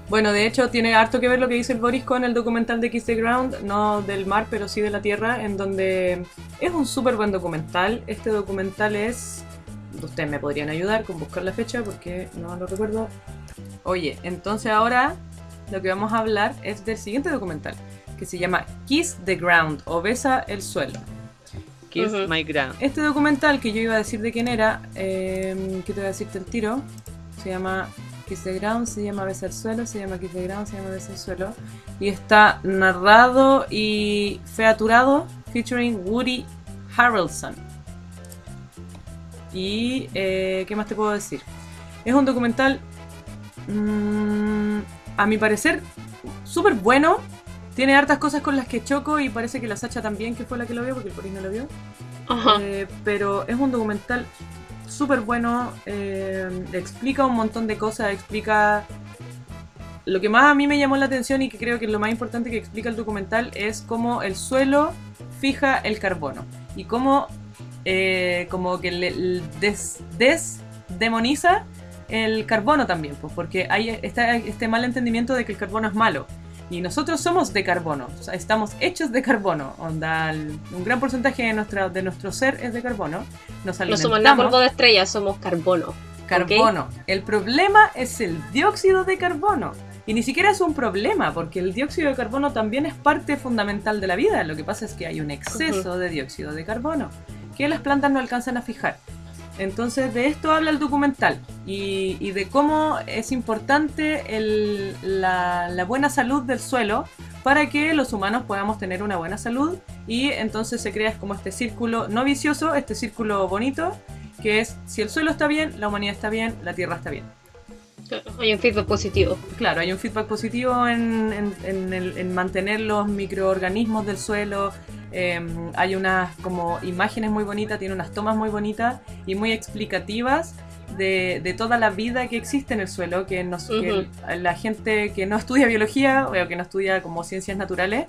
Bueno, de hecho tiene harto que ver lo que dice el Boris con el documental de Kiss the Ground, no del mar, pero sí de la tierra, en donde es un súper buen documental. Este documental es... Ustedes me podrían ayudar con buscar la fecha porque no lo recuerdo. Oye, entonces ahora lo que vamos a hablar es del siguiente documental, que se llama Kiss the Ground o Besa el suelo. Kiss my ground. Este documental que yo iba a decir de quién era, eh, que te voy a decirte el tiro, se llama Kiss the Ground, se llama Besa el Suelo, se llama Kiss the Ground, se llama Besa el Suelo, y está narrado y featurado featuring Woody Harrelson. Y, eh, ¿qué más te puedo decir? Es un documental, mm, a mi parecer, súper bueno. Tiene hartas cosas con las que choco y parece que la Sacha también, que fue la que lo vio, porque el Boris no lo vio. Ajá. Eh, pero es un documental súper bueno, eh, explica un montón de cosas, explica... Lo que más a mí me llamó la atención y que creo que es lo más importante que explica el documental es cómo el suelo fija el carbono y cómo eh, como que des, desdemoniza el carbono también, pues, porque hay está este mal entendimiento de que el carbono es malo. Y nosotros somos de carbono, o sea, estamos hechos de carbono. Onda, un gran porcentaje de, nuestra, de nuestro ser es de carbono. Nos No somos nada polvo de estrella, somos carbono. carbono. El problema es el dióxido de carbono. Y ni siquiera es un problema, porque el dióxido de carbono también es parte fundamental de la vida. Lo que pasa es que hay un exceso de dióxido de carbono que las plantas no alcanzan a fijar. Entonces de esto habla el documental y, y de cómo es importante el- la, la buena salud del suelo para que los humanos podamos tener una buena salud y entonces se crea como este círculo no vicioso, este círculo bonito, que es si el suelo está bien, la humanidad está bien, la tierra está bien. Hay un feedback positivo. Claro, hay un feedback positivo en, en- en el- en mantener los microorganismos del suelo. Eh, hay unas como imágenes muy bonitas, tiene unas tomas muy bonitas y muy explicativas de, de toda la vida que existe en el suelo, que, nos, que la gente que no estudia biología o que no estudia como ciencias naturales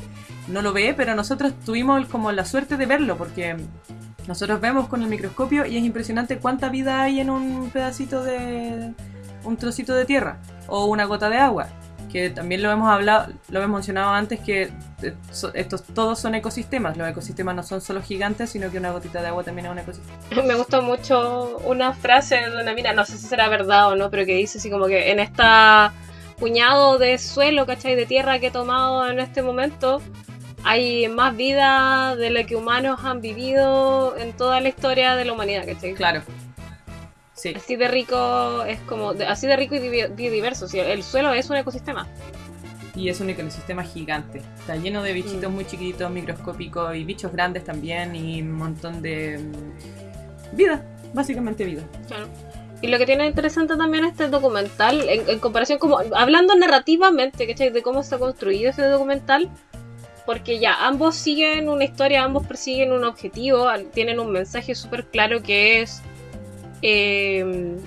no lo ve, pero nosotros tuvimos como la suerte de verlo porque nosotros vemos con el microscopio y es impresionante cuánta vida hay en un pedacito de un trocito de tierra o una gota de agua que también lo hemos hablado lo hemos mencionado antes que eh, estos todos son ecosistemas los ecosistemas no son solo gigantes sino que una gotita de agua también es un ecosistema Me gustó mucho una frase de una mina, no sé si será verdad o no, pero que dice así como que en esta puñado de suelo, ¿cachai? De tierra que he tomado en este momento, hay más vida de lo que humanos han vivido en toda la historia de la humanidad, ¿cachai? claro sí Así de rico es como, así de rico y biodiverso, el suelo es un ecosistema. y es un ecosistema gigante está lleno de bichitos Mm. muy chiquititos microscópicos y bichos grandes también y un montón de mm, vida básicamente vida Claro. Y lo que tiene interesante también este documental, en, en comparación como, hablando narrativamente, ¿cachai? De cómo está construido ese documental, porque ya, ambos siguen una historia, ambos persiguen un objetivo, tienen un mensaje súper claro que es eh,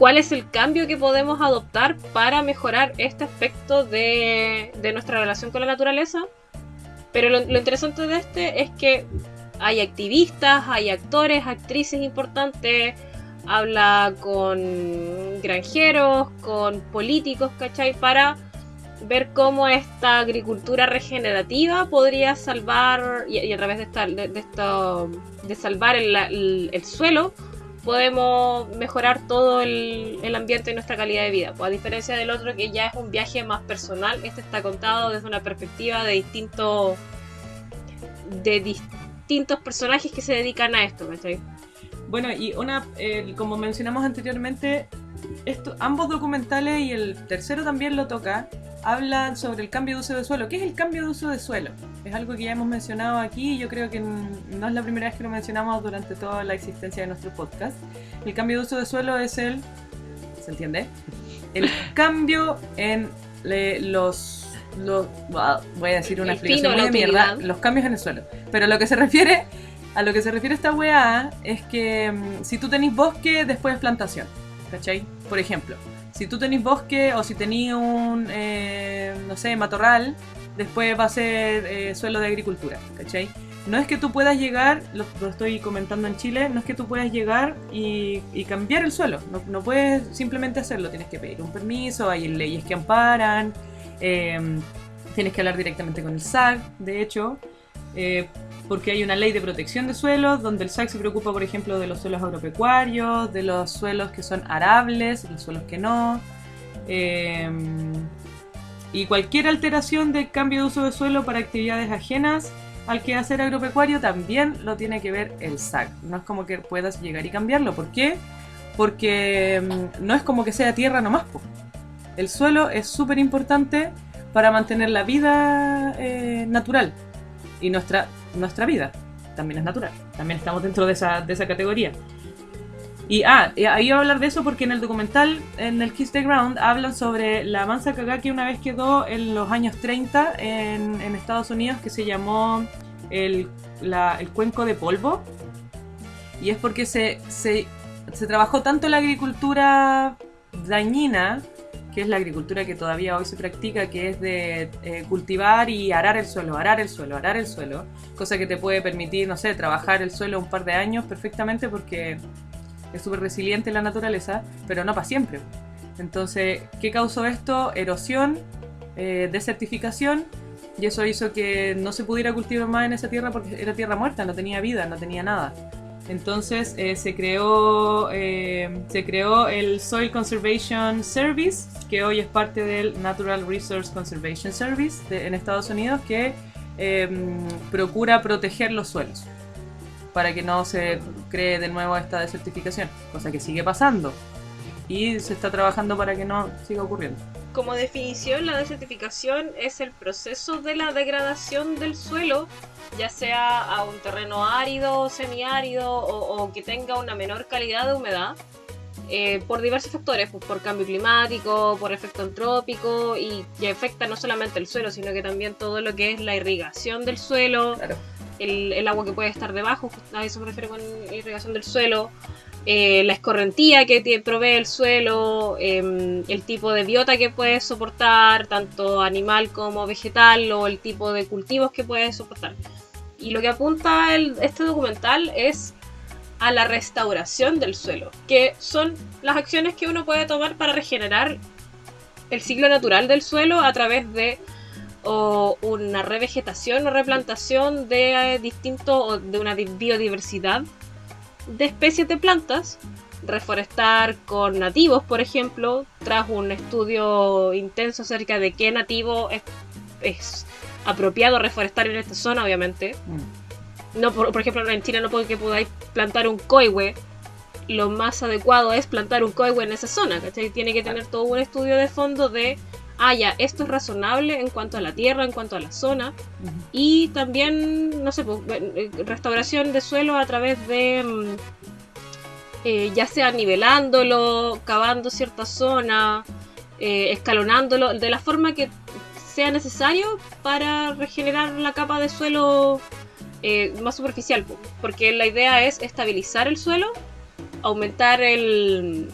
cuál es el cambio que podemos adoptar para mejorar este aspecto de, nuestra relación con la naturaleza. Pero lo, interesante de este es que hay activistas, hay actores, actrices importantes, habla con granjeros, con políticos, ¿cachai? Para ver cómo esta agricultura regenerativa podría salvar, y, a través de, esta, de, esto, de salvar el, suelo, podemos mejorar todo el, ambiente y nuestra calidad de vida. Pues a diferencia del otro que ya es un viaje más personal, este está contado desde una perspectiva de distintos de distintos personajes que se dedican a esto, Bueno, y una, eh, como mencionamos anteriormente, esto, ambos documentales y el tercero también lo toca, hablan sobre el cambio de uso de suelo. ¿Qué es el cambio de uso de suelo? Es algo que ya hemos mencionado aquí y yo creo que no es la primera vez que lo mencionamos durante toda la existencia de nuestro podcast. El cambio de uso de suelo es el... ¿Se entiende? El cambio en los... los voy a decir una explicación muy de mierda. Los cambios en el suelo. Pero lo que se refiere... A lo que se refiere esta weá es que mm, si tú tenés bosque, después es plantación. ¿Cachai? Por ejemplo, si tú tenés bosque o si tenés un, eh, no sé, matorral, después va a ser eh, suelo de agricultura, ¿cachai? No es que tú puedas llegar, lo, estoy comentando en Chile, no es que tú puedas llegar y, cambiar el suelo, no, puedes simplemente hacerlo, tienes que pedir un permiso, hay leyes que amparan, em, tienes que hablar directamente con el SAC, de hecho, eh, porque hay una ley de protección de suelos donde el SAC se preocupa, por ejemplo, de los suelos agropecuarios, de los suelos que son arables, los suelos que no. Em, y cualquier alteración de cambio de uso de suelo para actividades ajenas al que hacer agropecuario también lo tiene que ver el SAC. No es como que puedas llegar y cambiarlo. ¿Por qué? Porque em, no es como que sea tierra nomás. El suelo es súper importante para mantener la vida eh, natural y nuestra, nuestra vida también es natural. También estamos dentro de esa, de esa categoría. Y ah, ahí iba a hablar de eso porque en el documental, en el Kiss the Ground, hablan sobre la mansa cagá que una vez quedó en los años 30 en, en Estados Unidos que se llamó el, la, el cuenco de polvo. Y es porque se, se, se trabajó tanto la agricultura dañina que es la agricultura que todavía hoy se practica, que es de eh, cultivar y arar el suelo, arar el suelo, arar el suelo, cosa que te puede permitir, no sé, trabajar el suelo un par de años perfectamente porque es súper resiliente la naturaleza, pero no para siempre. Entonces, ¿qué causó esto? Erosión, eh, desertificación, y eso hizo que no se pudiera cultivar más en esa tierra porque era tierra muerta, no tenía vida, no tenía nada. Entonces eh, se, creó, eh, se creó el Soil Conservation Service, que hoy es parte del Natural Resource Conservation Service en Estados Unidos, que em, procura proteger los suelos para que no se cree de nuevo esta desertificación, cosa que sigue pasando y se está trabajando para que no siga ocurriendo. Como definición, la desertificación es el proceso de la degradación del suelo ya sea a un terreno árido, semiárido o, o que tenga una menor calidad de humedad, eh, por diversos factores, pues, por cambio climático, por efecto antrópico y, afecta no solamente el suelo, sino que también todo lo que es la irrigación del suelo, el, agua que puede estar debajo, a eso me refiero con irrigación del suelo, eh, la escorrentía que provee el suelo, em, el tipo de biota que puede soportar, tanto animal como vegetal, o el tipo de cultivos que puede soportar. Y lo que apunta este documental es a la restauración del suelo, que son las acciones que uno puede tomar para regenerar el ciclo natural del suelo a través de una revegetación o replantación de distinto de una biodiversidad de especies de plantas, reforestar con nativos, por ejemplo, tras un estudio intenso acerca de qué nativo es apropiado reforestar en esta zona, obviamente. Mm. No, por, ejemplo, en China no puede que podáis plantar un coihue. Lo más adecuado es plantar un coihue en esa zona, ¿cachai? Tiene que tener todo un estudio de fondo de, ah, ya, esto es razonable en cuanto a la tierra, en cuanto a la zona. Y también, no sé, pues, eh, restauración de suelo a través de, mm, eh, ya sea nivelándolo, cavando cierta zona, eh, escalonándolo, de la forma que sea necesario para regenerar la capa de suelo eh, más superficial, po, porque la idea es estabilizar el suelo, aumentar el,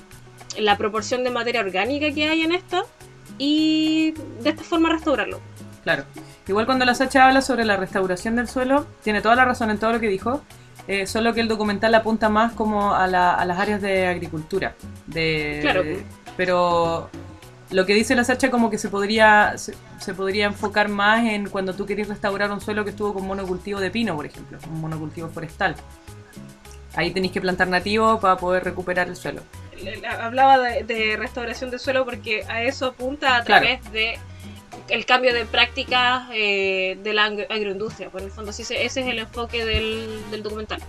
la proporción de materia orgánica que hay en esta y de esta forma restaurarlo. Claro. Igual cuando la Sacha habla sobre la restauración del suelo, tiene toda la razón en todo lo que dijo, eh, solo que el documental apunta más como a, la- a las áreas de agricultura. De, Claro. Pero lo que dice la Sacha como que se podría, se, se podría enfocar más en cuando tú querés restaurar un suelo que estuvo con monocultivo de pino, por ejemplo, un monocultivo forestal. Ahí tenéis que plantar nativo para poder recuperar el suelo. Hablaba de, de restauración de suelo porque a eso apunta a Claro. través de el cambio de prácticas eh, de la agro- agroindustria. Por el fondo, sí, ese es el enfoque del, del documental.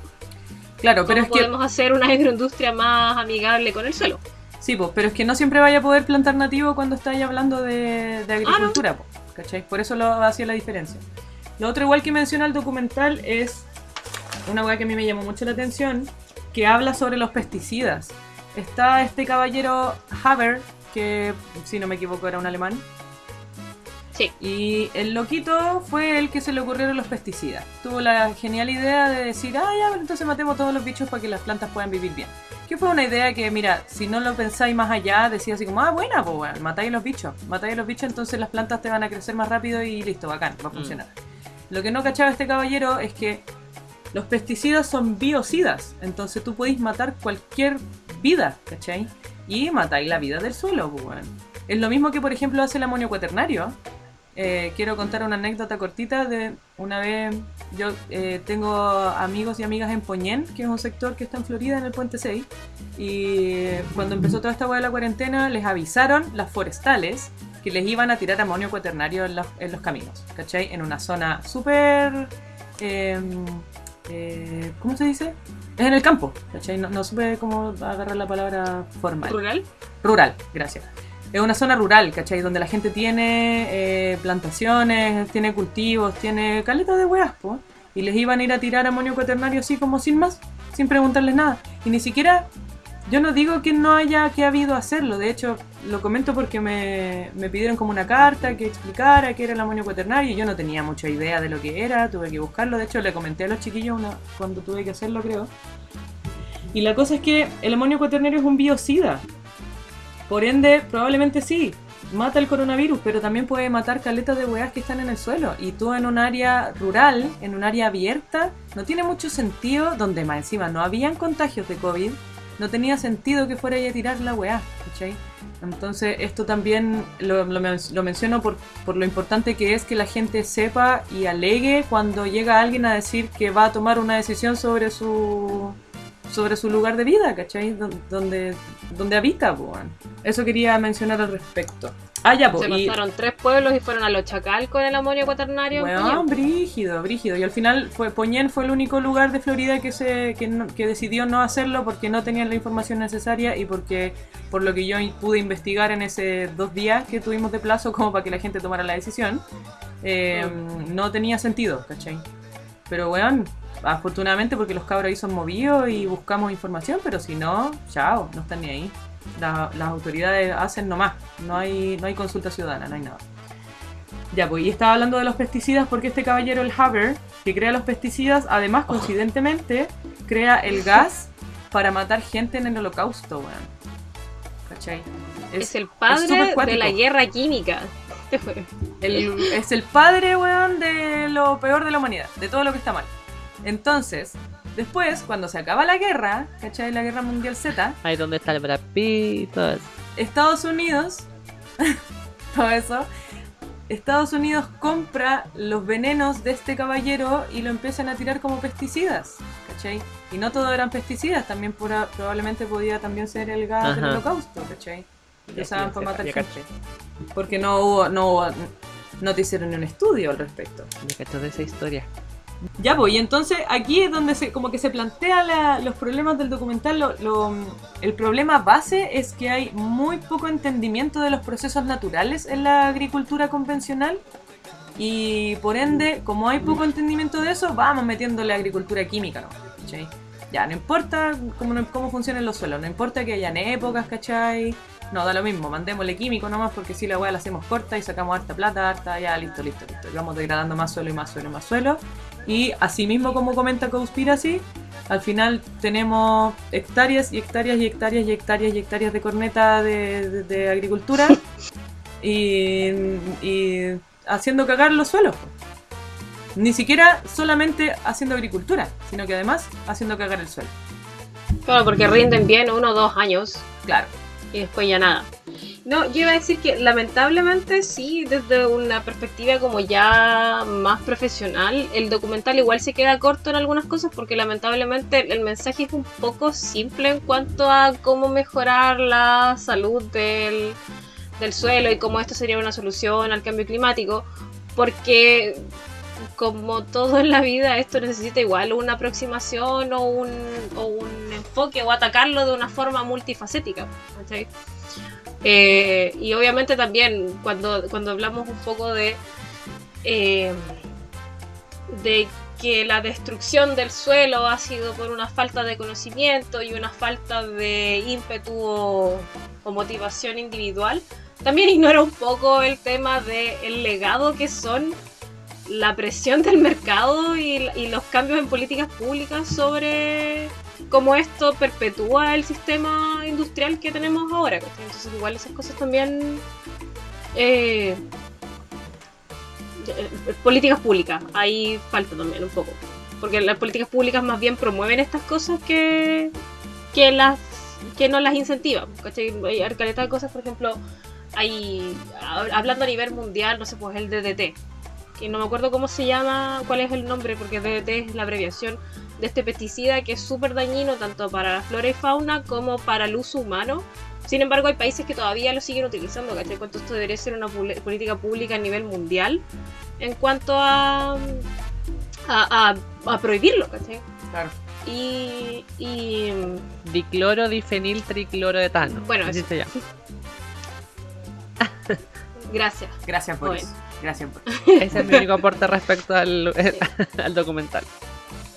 Claro, pero ¿Cómo es que... podemos hacer una agroindustria más amigable con el suelo? Sí, pues, pero es que no siempre vaya a poder plantar nativo cuando estáis hablando de, de agricultura, po, ¿cachai? Por eso lo hacía la diferencia. Lo otro igual que menciona el documental es una weá que a mí me llamó mucho la atención, que habla sobre los pesticidas. Está este caballero Haber, que si no me equivoco era un alemán, Sí. y el loquito fue el que se le ocurrieron los pesticidas. Tuvo la genial idea de decir, ah, ya, entonces matemos todos los bichos para que las plantas puedan vivir bien. Que fue una idea que, mira, si no lo pensáis más allá, decía así como, ah, buena, pues bueno, matáis los bichos. Matáis los bichos, entonces las plantas te van a crecer más rápido y listo, bacán, va a funcionar. Lo que no cachaba este caballero es que los pesticidas son biocidas, entonces tú podéis matar cualquier vida, ¿cachai? Y matáis la vida del suelo, pues bueno. Es lo mismo que, por ejemplo, hace el amonio cuaternario. Eh, quiero contar una anécdota cortita de una vez yo eh, tengo amigos y amigas en Poñén, que es un sector que está en Florida en el Puente 6 y cuando empezó toda esta hueá de la cuarentena les avisaron las forestales que les iban a tirar amonio cuaternario en, los caminos, ¿cachai? En una zona súper... eh, eh, ¿Cómo se dice? Es en el campo, ¿cachai? No, no supe cómo agarrar la palabra formal. Rural. Rural, gracias. Es una zona rural, ¿cachai? Donde la gente tiene eh, plantaciones, tiene cultivos, tiene caleta de weas, po. Y les iban a ir a tirar amonio cuaternario así como sin más, sin preguntarles nada. Y ni siquiera, yo no digo que no haya que habido hacerlo, de hecho lo comento porque me, me pidieron como una carta que explicara qué era el amonio cuaternario y yo no tenía mucha idea de lo que era, tuve que buscarlo, de hecho le comenté a los chiquillos una- cuando tuve que hacerlo creo. Y la cosa es que el amonio cuaternario es un biocida, por ende, probablemente sí, mata el coronavirus, pero también puede matar caletas de weas que están en el suelo. Y tú en un área rural, en un área abierta, no tiene mucho sentido, donde más encima no habían contagios de COVID, no tenía sentido que fuera ahí a tirar la weá, ¿cachai? Entonces esto también lo, lo menciono por, por lo importante que es que la gente sepa y alegue cuando llega alguien a decir que va a tomar una decisión sobre su sobre su lugar de vida, ¿cachai? Don- Donde, donde habita, weón. Eso quería mencionar al respecto. Ah, ya, pues. Se pasaron tres pueblos y fueron a los Chacal con el amonio cuaternario. Puñal. brígido, brígido. Y al final fue Poñén fue el único lugar de Florida que se que, no- que decidió no hacerlo porque no tenían la información necesaria y porque por lo que yo pude investigar en ese dos días que tuvimos de plazo como para que la gente tomara la decisión, eh, no tenía sentido, ¿cachai? Pero weón, afortunadamente porque los cabros ahí son movidos y buscamos información, pero si no, chao, no están ni ahí. La- las autoridades hacen nomás, no hay, no hay consulta ciudadana, no hay nada. Ya, pues, y estaba hablando de los pesticidas porque este caballero, el Haber, que crea los pesticidas, además, coincidentemente, crea el gas para matar gente en el holocausto, weón. ¿Cachai? Es, el padre de la guerra química. El- es el padre, weón, de lo peor de la humanidad, de todo lo que está mal. Entonces, después, cuando se acaba la guerra, ¿cachai? La guerra mundial Z, Ahí donde está el Brad Pitt, todo eso. Estados Unidos, todo eso, Estados Unidos compra los venenos de este caballero y lo empiezan a tirar como pesticidas, ¿cachai? Y no todo eran pesticidas, también pura- probablemente podía también ser el gas del holocausto, ¿cachai? Que usaban para matar gente. Porque no hubo, no hubo- no te hicieron ni un estudio al respecto. Me cacho de esa historia. Ya voy, y entonces aquí es donde se, como que se plantea la- los problemas del documental. Lo- lo- el problema base es que hay muy poco entendimiento de los procesos naturales en la agricultura convencional. Y por ende, como hay poco entendimiento de eso, vamos metiéndole agricultura química, ¿no? ¿Cachai? Ya, no importa cómo, cómo funcionan los suelos, no importa que hayan épocas, ¿cachai? No, da lo mismo, mandémosle químico nomás porque si la weá la hacemos corta y sacamos harta plata, harta, ya, listo, listo, listo. Y vamos degradando más suelo y más suelo y más suelo. Y asimismo, como comenta Conspiracy, al final tenemos hectáreas y hectáreas y hectáreas y hectáreas y hectáreas de corneta de, de- de agricultura y, y haciendo cagar los suelos. Ni siquiera solamente haciendo agricultura, sino que además haciendo cagar el suelo. Claro, porque rinden bien uno o dos años Claro. y después ya nada. No, yo iba a decir que lamentablemente sí, desde una perspectiva como ya más profesional, el documental igual se queda corto en algunas cosas porque lamentablemente el mensaje es un poco simple en cuanto a cómo mejorar la salud del, del suelo y cómo esto sería una solución al cambio climático, porque como todo en la vida, esto necesita igual una aproximación o un, o un enfoque o atacarlo de una forma multifacética. ¿cachai? Eh, y obviamente también cuando, cuando hablamos un poco de, eh, de que la destrucción del suelo ha sido por una falta de conocimiento y una falta de ímpetu o, motivación individual, también ignora un poco el tema del legado que son la presión del mercado y los cambios en políticas públicas sobre cómo esto perpetúa el sistema industrial que tenemos ahora. ¿cachai? Entonces igual esas cosas también... eh, eh, políticas públicas, ahí falta también un poco. Porque las políticas públicas más bien promueven estas cosas que, que las que no las incentivan. ¿cachai? Hay caleta de cosas, por ejemplo, hay hablando a nivel mundial, no sé, pues el DDT, que no me acuerdo cómo se llama, cuál es el nombre, porque DDT es la abreviación de este pesticida que es súper dañino tanto para la flora y fauna como para el uso humano. Sin embargo, hay países que todavía lo siguen utilizando, ¿cachai? Cuanto esto debería ser una política pública a nivel mundial en cuanto a, a, a, a prohibirlo, ¿cachai? Claro. Y, y Dicloro, difenil, tricloroetano. Bueno, así eso. se llama. Gracias, gracias. Boris. Bueno. Gracias, Boris. Ese es mi único aporte respecto al, al documental.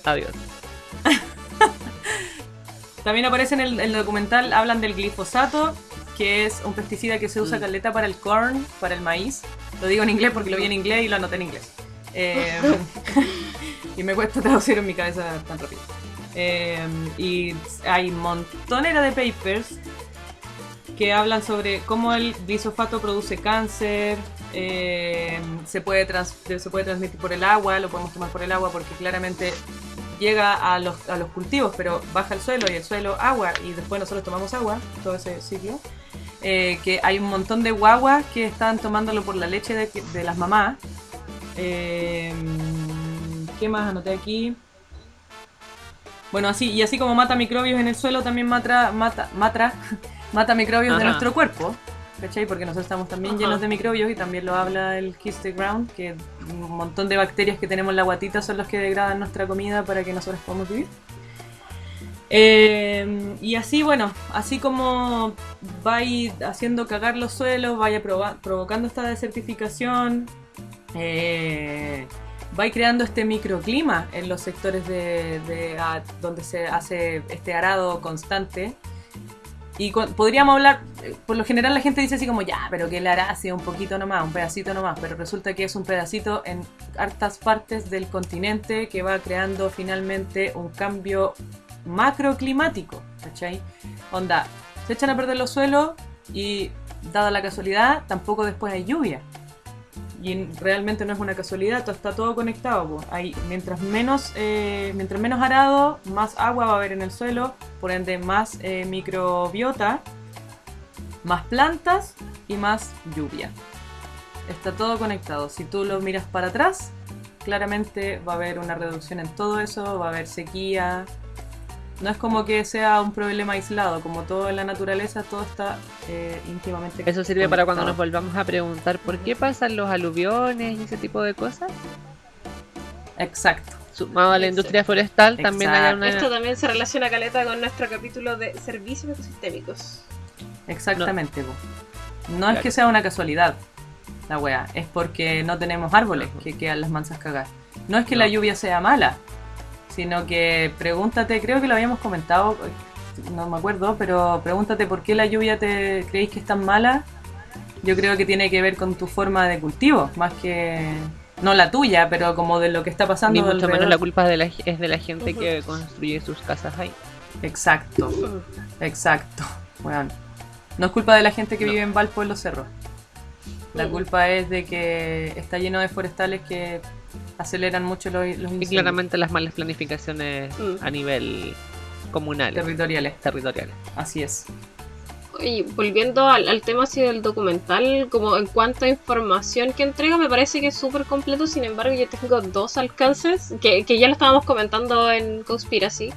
Adiós. También aparece en el, el documental, hablan del glifosato, que es un pesticida que se usa Mm. caleta para el corn, para el maíz. Lo digo en inglés porque lo vi en inglés y lo anoté en inglés. Eh, y me cuesta traducir en mi cabeza tan rápido. Eh, y hay montonera de papers que hablan sobre cómo el glifosato produce cáncer, eh, se, puede trans- se puede transmitir por el agua, lo podemos tomar por el agua porque claramente llega a los, a los cultivos, pero baja el suelo y el suelo agua y después nosotros tomamos agua, todo ese ciclo. Eh, que hay un montón de guaguas que están tomándolo por la leche de, de las mamás. Eh, ¿Qué más anoté aquí? Bueno, así, y así como mata microbios en el suelo, también mata, mata, mata, mata microbios de nuestro cuerpo. ¿Cachai? Porque nosotros estamos también Ajá. llenos de microbios y también lo habla el Kiss the Ground, que un montón de bacterias que tenemos en la guatita son los que degradan nuestra comida para que nosotros podamos vivir. Eh, y así, bueno, así como va a ir haciendo cagar los suelos, vaya provocando esta desertificación, eh, va a ir creando este microclima en los sectores de, de- a- donde se hace este arado constante. Y podríamos hablar, eh, por lo general la gente dice así como, ya, pero que el hará así un poquito nomás, un pedacito nomás, pero resulta que es un pedacito en hartas partes del continente que va creando finalmente un cambio macroclimático, ¿cachai? Onda, se echan a perder los suelos y, dada la casualidad, tampoco después hay lluvia. Y en- realmente no es una casualidad, está todo conectado. Hay, mientras, menos, eh, mientras menos arado, más agua va a haber en el suelo, por ende más eh, microbiota, más plantas y más lluvia. Está todo conectado. Si tú lo miras para atrás, claramente va a haber una reducción en todo eso, va a haber sequía. No es como que sea un problema aislado, como todo en la naturaleza, todo está eh, íntimamente Eso sirve para cuando nos volvamos a preguntar por qué pasan los aluviones y ese tipo de cosas. Exacto. Sumado a la industria forestal, también hay una. Esto también se relaciona caleta con nuestro capítulo de servicios ecosistémicos. Exactamente. po. No, es que sea una casualidad la wea, es porque no tenemos árboles que quedan las mansas cagar. No es que No. la lluvia sea mala, sino que pregúntate, creo que lo habíamos comentado, no me acuerdo, pero pregúntate por qué la lluvia te creéis que es tan mala. Yo creo que tiene que ver con tu forma de cultivo, más que no la tuya, pero como de lo que está pasando. Ni mucho alrededor. menos la culpa de la, es de la gente que construye sus casas ahí. Exacto, exacto. Bueno, no es culpa de la gente que vive en Valpo en los cerros. La culpa es de que está lleno de forestales que aceleran mucho los, los Y claramente las malas planificaciones Mm. a nivel comunal, territoriales. territorial. Así es. Y volviendo al, al tema así del documental, como en cuanto a información que entrega, me parece que es súper completo. Sin embargo, yo tengo dos alcances que, que ya lo estábamos comentando en Conspiracy.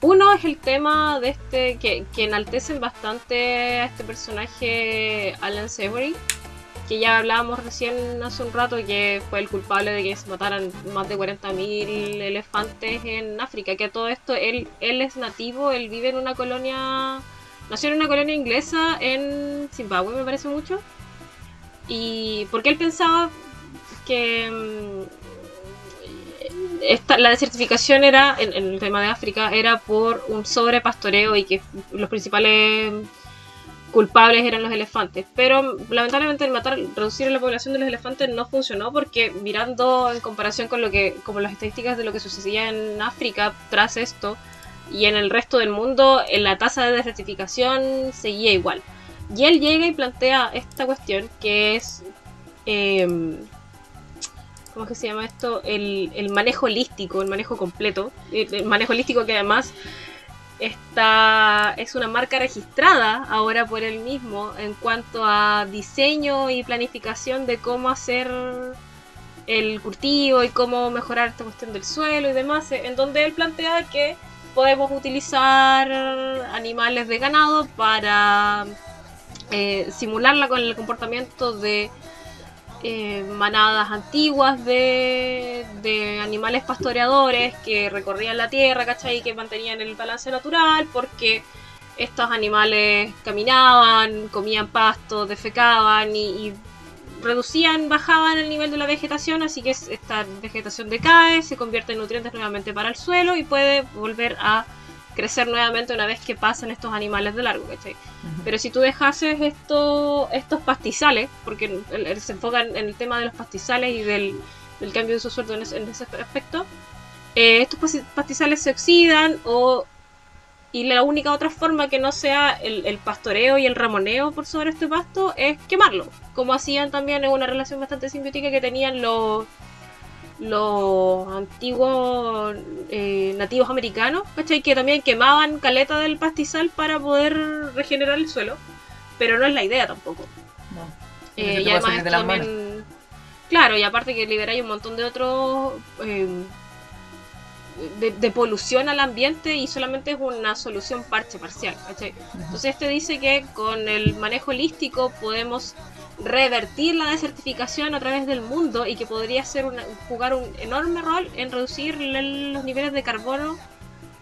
Uno es el tema de este que, que enaltecen bastante a este personaje Alan Savory, que ya hablábamos recién hace un rato, que fue el culpable de que se mataran más de 40.000 elefantes en África. Que todo esto, él, él es nativo, él vive en una colonia Nació en una colonia inglesa en Zimbabue, me parece mucho. Y porque él pensaba que mm, esta, la desertificación era, en, en el tema de África, era por un sobrepastoreo y que los principales culpables eran los elefantes. Pero lamentablemente el matar, reducir la población de los elefantes no funcionó porque mirando en comparación con lo que, como las estadísticas de lo que sucedía en África tras esto, y en el resto del mundo en la tasa de desertificación seguía igual. Y él llega y plantea esta cuestión que es... em, ¿Cómo es que se llama esto? El, manejo holístico, el manejo completo. El manejo holístico que además está, es una marca registrada ahora por él mismo en cuanto a diseño y planificación de cómo hacer el cultivo y cómo mejorar esta cuestión del suelo y demás, en donde él plantea que podemos utilizar animales de ganado para eh, simularla con el comportamiento de eh, manadas antiguas de, de animales pastoreadores que recorrían la tierra, ¿cachai? Y que mantenían el balance natural porque estos animales caminaban, comían pasto, defecaban y, y reducían, bajaban el nivel de la vegetación, así que esta vegetación decae, se convierte en nutrientes nuevamente para el suelo y puede volver a crecer nuevamente una vez que pasan estos animales de largo, ¿cachai? Pero si tú dejases esto, estos pastizales, porque se enfoca en el tema de los pastizales y del, del cambio de uso sueldo en ese, en ese aspecto, eh, estos pasti- pastizales se oxidan o y la única otra forma que no sea el, el pastoreo y el ramoneo por sobre este pasto es quemarlo, como hacían también en una relación bastante simbiótica que tenían los los antiguos eh, nativos americanos, ¿cachai? Que también quemaban caleta del pastizal para poder regenerar el suelo, pero no es la idea tampoco. No. Eh, y además también- Claro, y aparte que liberáis un montón de otros... eh, de, de polución al ambiente y solamente es una solución parche parcial, ¿cachai? Entonces este dice que con el manejo holístico podemos revertir la desertificación a través del mundo y que podría ser una- jugar un enorme rol en reducir el- los niveles de carbono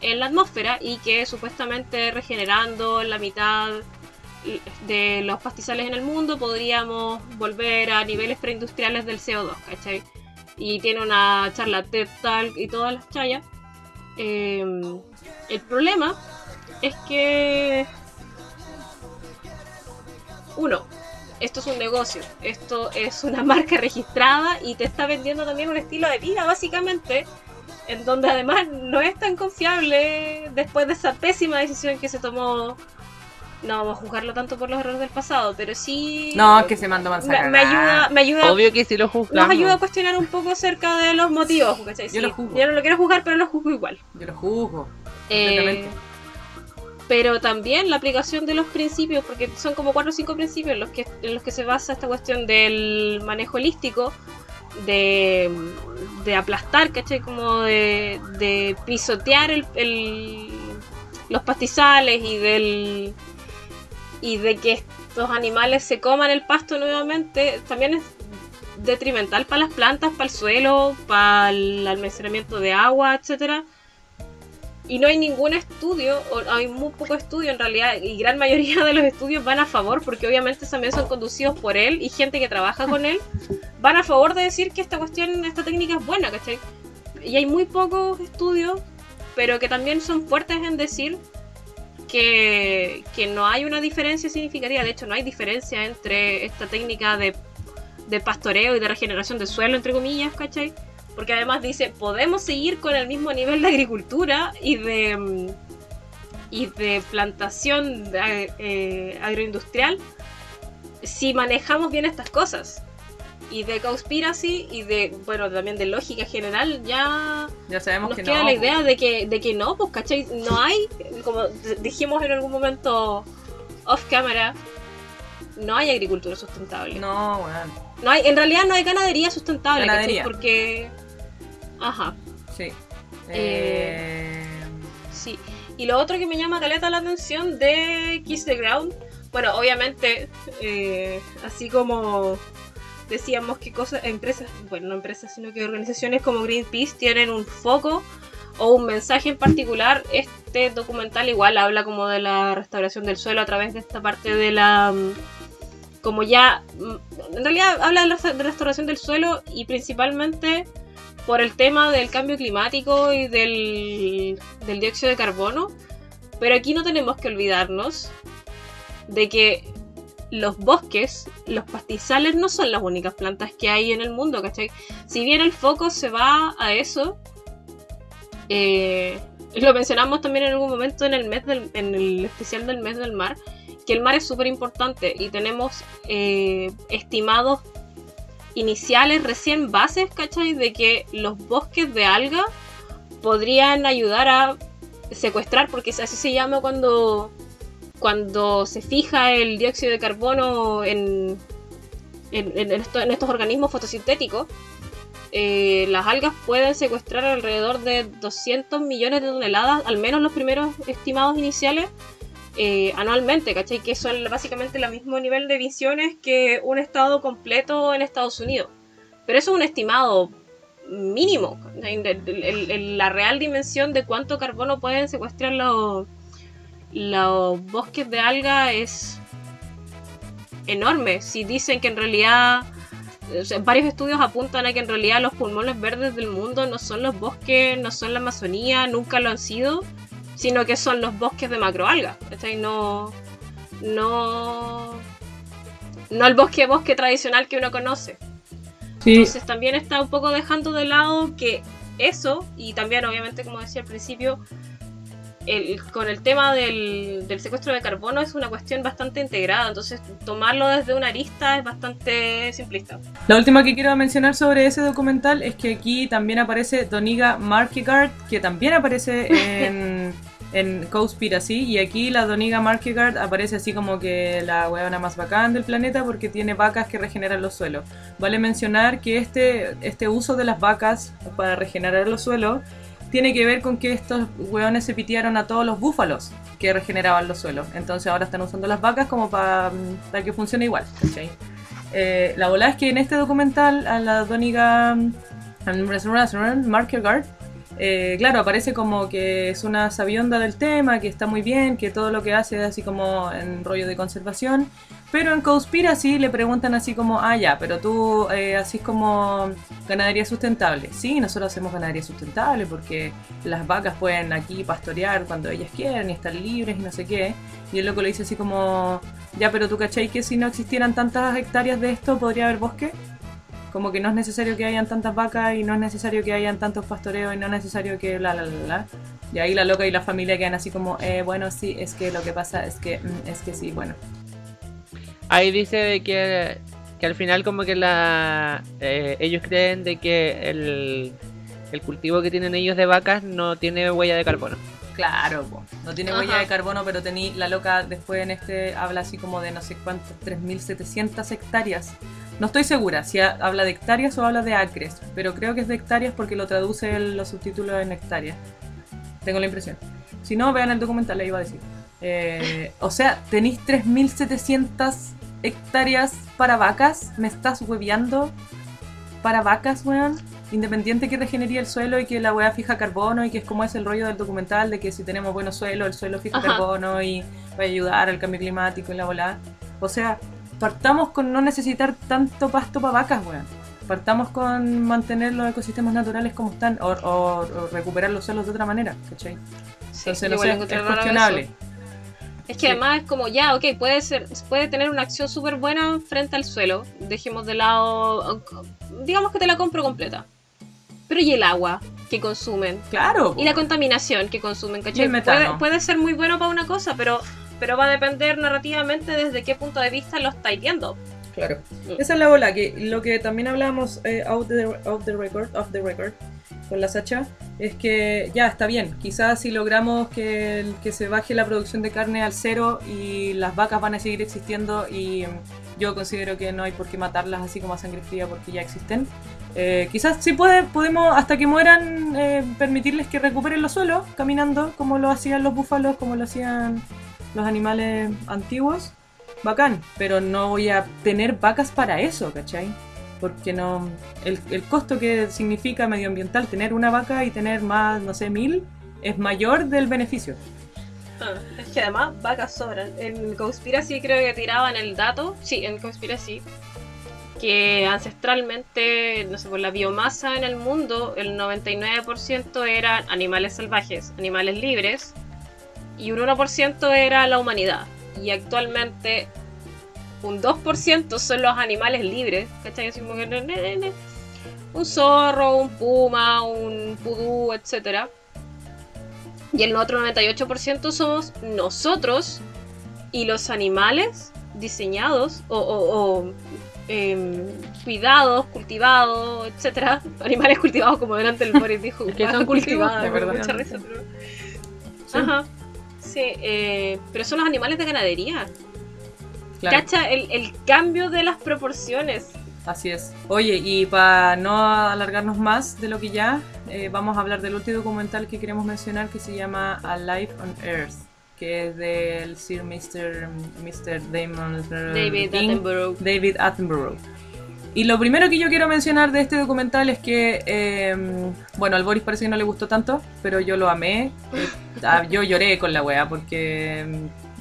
en la atmósfera y que supuestamente regenerando la mitad de los pastizales en el mundo podríamos volver a niveles preindustriales del CO2, ¿cachai? Y tiene una charla TED Talk y todas las chayas. Eh, el problema es que uno, esto es un negocio, esto es una marca registrada y te está vendiendo también un estilo de vida, básicamente, en donde además no es tan confiable después de esa pésima decisión que se tomó. No vamos a juzgarlo tanto por los errores del pasado, pero sí. No, es que se mandó manzana. me, me ayuda, me ayuda, Obvio que si lo nos juzgamos. ayuda a cuestionar un poco acerca de los motivos. ¿cachai? Yo Sí, lo juzgo. yo no lo quiero juzgar, pero lo juzgo igual. Yo lo juzgo. Eh, pero también la aplicación de los principios, porque son como cuatro o cinco principios en los que, en los que se basa esta cuestión del manejo holístico, de, de aplastar, ¿cachai? Como de, de pisotear el, el- los pastizales y del y de que estos animales se coman el pasto nuevamente, también es detrimental para las plantas, para el suelo, para el almacenamiento de agua, etcétera. Y no hay ningún estudio, o hay muy poco estudio en realidad, y gran mayoría de los estudios van a favor, porque obviamente también son conducidos por él y gente que trabaja con él, van a favor de decir que esta cuestión, esta técnica es buena, ¿cachai? Y hay muy pocos estudios, pero que también son fuertes en decir que, que no hay una diferencia significativa, de hecho no hay diferencia entre esta técnica de, de pastoreo y de regeneración del suelo, entre comillas, ¿cachai? Porque además dice, podemos seguir con el mismo nivel de agricultura y de, mm, y de plantación de, eh, agroindustrial si manejamos bien estas cosas. Y de conspiracy y de, bueno, también de lógica general, ya Ya sabemos nos que queda no. la idea de que, de que no, pues, ¿cachai? No hay, como dijimos en algún momento off camera, no hay agricultura sustentable. No, weón. No hay, en realidad no hay ganadería sustentable, Ganadería. ¿cachai? Porque. Ajá, Sí. Eh, Eh, sí. Y lo otro que me llama caleta la atención de Kiss the Ground, bueno, obviamente, eh, así como decíamos que cosas, empresas, bueno, no empresas, sino que organizaciones como Greenpeace tienen un foco o un mensaje en particular, este documental igual habla como de la restauración del suelo a través de esta parte de la... mm, Como ya... mm, En realidad habla de la restauración del suelo y principalmente por el tema del cambio climático y del, del dióxido de carbono. Pero aquí no tenemos que olvidarnos de que los bosques, los pastizales no son las únicas plantas que hay en el mundo, ¿cachai? Si bien el foco se va a eso, eh, lo mencionamos también en algún momento en el mes del, en el especial del mes del mar, que el mar es súper importante y tenemos eh, estimados iniciales, recién bases, ¿cachai? De que los bosques de alga podrían ayudar a secuestrar, porque así se llama cuando, cuando se fija el dióxido de carbono en, en, en esto- en estos organismos fotosintéticos. eh, las algas pueden secuestrar alrededor de 200 millones de toneladas, al menos los primeros estimados iniciales, eh, anualmente, ¿cachai? Que son básicamente el mismo nivel de emisiones que un estado completo en Estados Unidos. Pero eso es un estimado mínimo. la real dimensión de cuánto carbono pueden secuestrar los, los bosques de alga es enorme. Si dicen que en realidad o sea, varios estudios apuntan a que en realidad los pulmones verdes del mundo no son los bosques, no son la Amazonía, nunca lo han sido, sino que son los bosques de macroalgas. ¿cachai? No, no, no el bosque bosque tradicional que uno conoce. sí. Entonces también está un poco dejando de lado que eso, y también obviamente como decía al principio, el- con el tema del, del secuestro de carbono es una cuestión bastante integrada, entonces tomarlo desde una arista es bastante simplista. La última que quiero mencionar sobre ese documental es que aquí también aparece Doniga Markegard, que también aparece en, en Cowspiracy, y aquí la Doniga Markegard aparece así como que la huevona más bacán del planeta porque tiene vacas que regeneran los suelos. Vale mencionar que este, este uso de las vacas para regenerar los suelos tiene que ver con que estos hueones se pitearon a todos los búfalos que regeneraban los suelos. Entonces ahora están usando las vacas como para, que funcione igual. Eh, la bola es que en este documental a la Doniga Markergard, eh, claro, aparece como que es una sabionda del tema, que está muy bien, que todo lo que hace es así como en rollo de conservación. Pero en Conspiracy le preguntan así como, ah, ya, pero tú eh, así como ganadería sustentable. Sí, nosotros hacemos ganadería sustentable porque las vacas pueden aquí pastorear cuando ellas quieran y estar libres y no sé qué. Y el loco le dice así como, ya, pero tú cachai que si no existieran tantas hectáreas de esto podría haber bosque. Como que no es necesario que hayan tantas vacas y no es necesario que hayan tantos pastoreos y no es necesario que bla, bla, bla, bla. Y ahí la loca y la familia quedan así como, eh, bueno, sí, es que lo que pasa es que, mm, es que sí, bueno. Ahí dice que, que al final como que la eh, ellos creen de que el, el cultivo que tienen ellos de vacas no tiene huella de carbono. Claro, po. no tiene Ajá. huella de carbono, pero tení, la loca después en este habla así como de no sé cuántas, 3.700 hectáreas. No estoy segura si ha- habla de hectáreas o habla de acres, pero creo que es de hectáreas porque lo traduce el- los subtítulos en hectáreas. Tengo la impresión. Si no, vean el documental, le iba a decir. Eh, o sea, tenéis 3.700 hectáreas para vacas. ¿Me estás hueveando? ¿Para vacas, weón? Independiente que regenería el suelo y que la weá fija carbono y que es como es el rollo del documental de que si tenemos buenos suelos, el suelo fija Ajá. carbono y va a ayudar al cambio climático y la volada. O sea, partamos con no necesitar tanto pasto para vacas, weón. Partamos con mantener los ecosistemas naturales como están o, o- o recuperar los suelos de otra manera, ¿cachai? Sí, Entonces, no es cuestionable. eso. Es que además es como, ya, ok, puede ser, puede tener una acción súper buena frente al suelo. Dejemos de lado, digamos que te la compro completa. Pero ¿y el agua que consumen? Claro. Y la contaminación que consumen, ¿cachai? Puede, puede ser muy bueno para una cosa, pero, pero va a depender narrativamente desde qué punto de vista lo estáis viendo. Claro. Esa es la bola, que lo que también hablamos eh, out, the, out the record, off the record, con la Sacha, es que ya está bien. Quizás si logramos que, que se baje la producción de carne al cero y las vacas van a seguir existiendo y mm, yo considero que no hay por qué matarlas así como a sangre fría porque ya existen. Eh, quizás sí puede, podemos, hasta que mueran, eh, permitirles que recuperen los suelos caminando como lo hacían los búfalos, como lo hacían los animales antiguos bacán, pero no voy a tener vacas para eso, ¿cachai? Porque no. El, costo que significa medioambiental tener una vaca y tener más, no sé, mil, es mayor del beneficio. Ah, es que además vacas sobran. En Conspiracy creo que tiraban el dato, sí, en Conspiracy, que ancestralmente, no sé, por la biomasa en el mundo, el 99% eran animales salvajes, animales libres, y un 1% era la humanidad. Y actualmente un 2% son los animales libres, ¿cachai? Un zorro, un puma, un pudú, etcétera. Y el otro 98% somos nosotros y los animales diseñados o, em, cuidados, cultivados, etcétera. Animales cultivados, como delante el Boris dijo. Que "Vaca son cultivada", cultivados, de verdad. mucha risa, pero- Ajá. Sí, eh, pero son los animales de ganadería. Claro, Cacha el, el cambio de las proporciones. así es. Oye, y para no alargarnos más de lo que ya, eh, vamos a hablar del último documental que queremos mencionar que se llama A Life on Earth, que es del Sir Mr. Mr. Damon David King. Attenborough. David Attenborough. Y lo primero que yo quiero mencionar de este documental es que, eh, bueno, al Boris parece que no le gustó tanto, pero yo lo amé. Ah, yo lloré con la wea porque,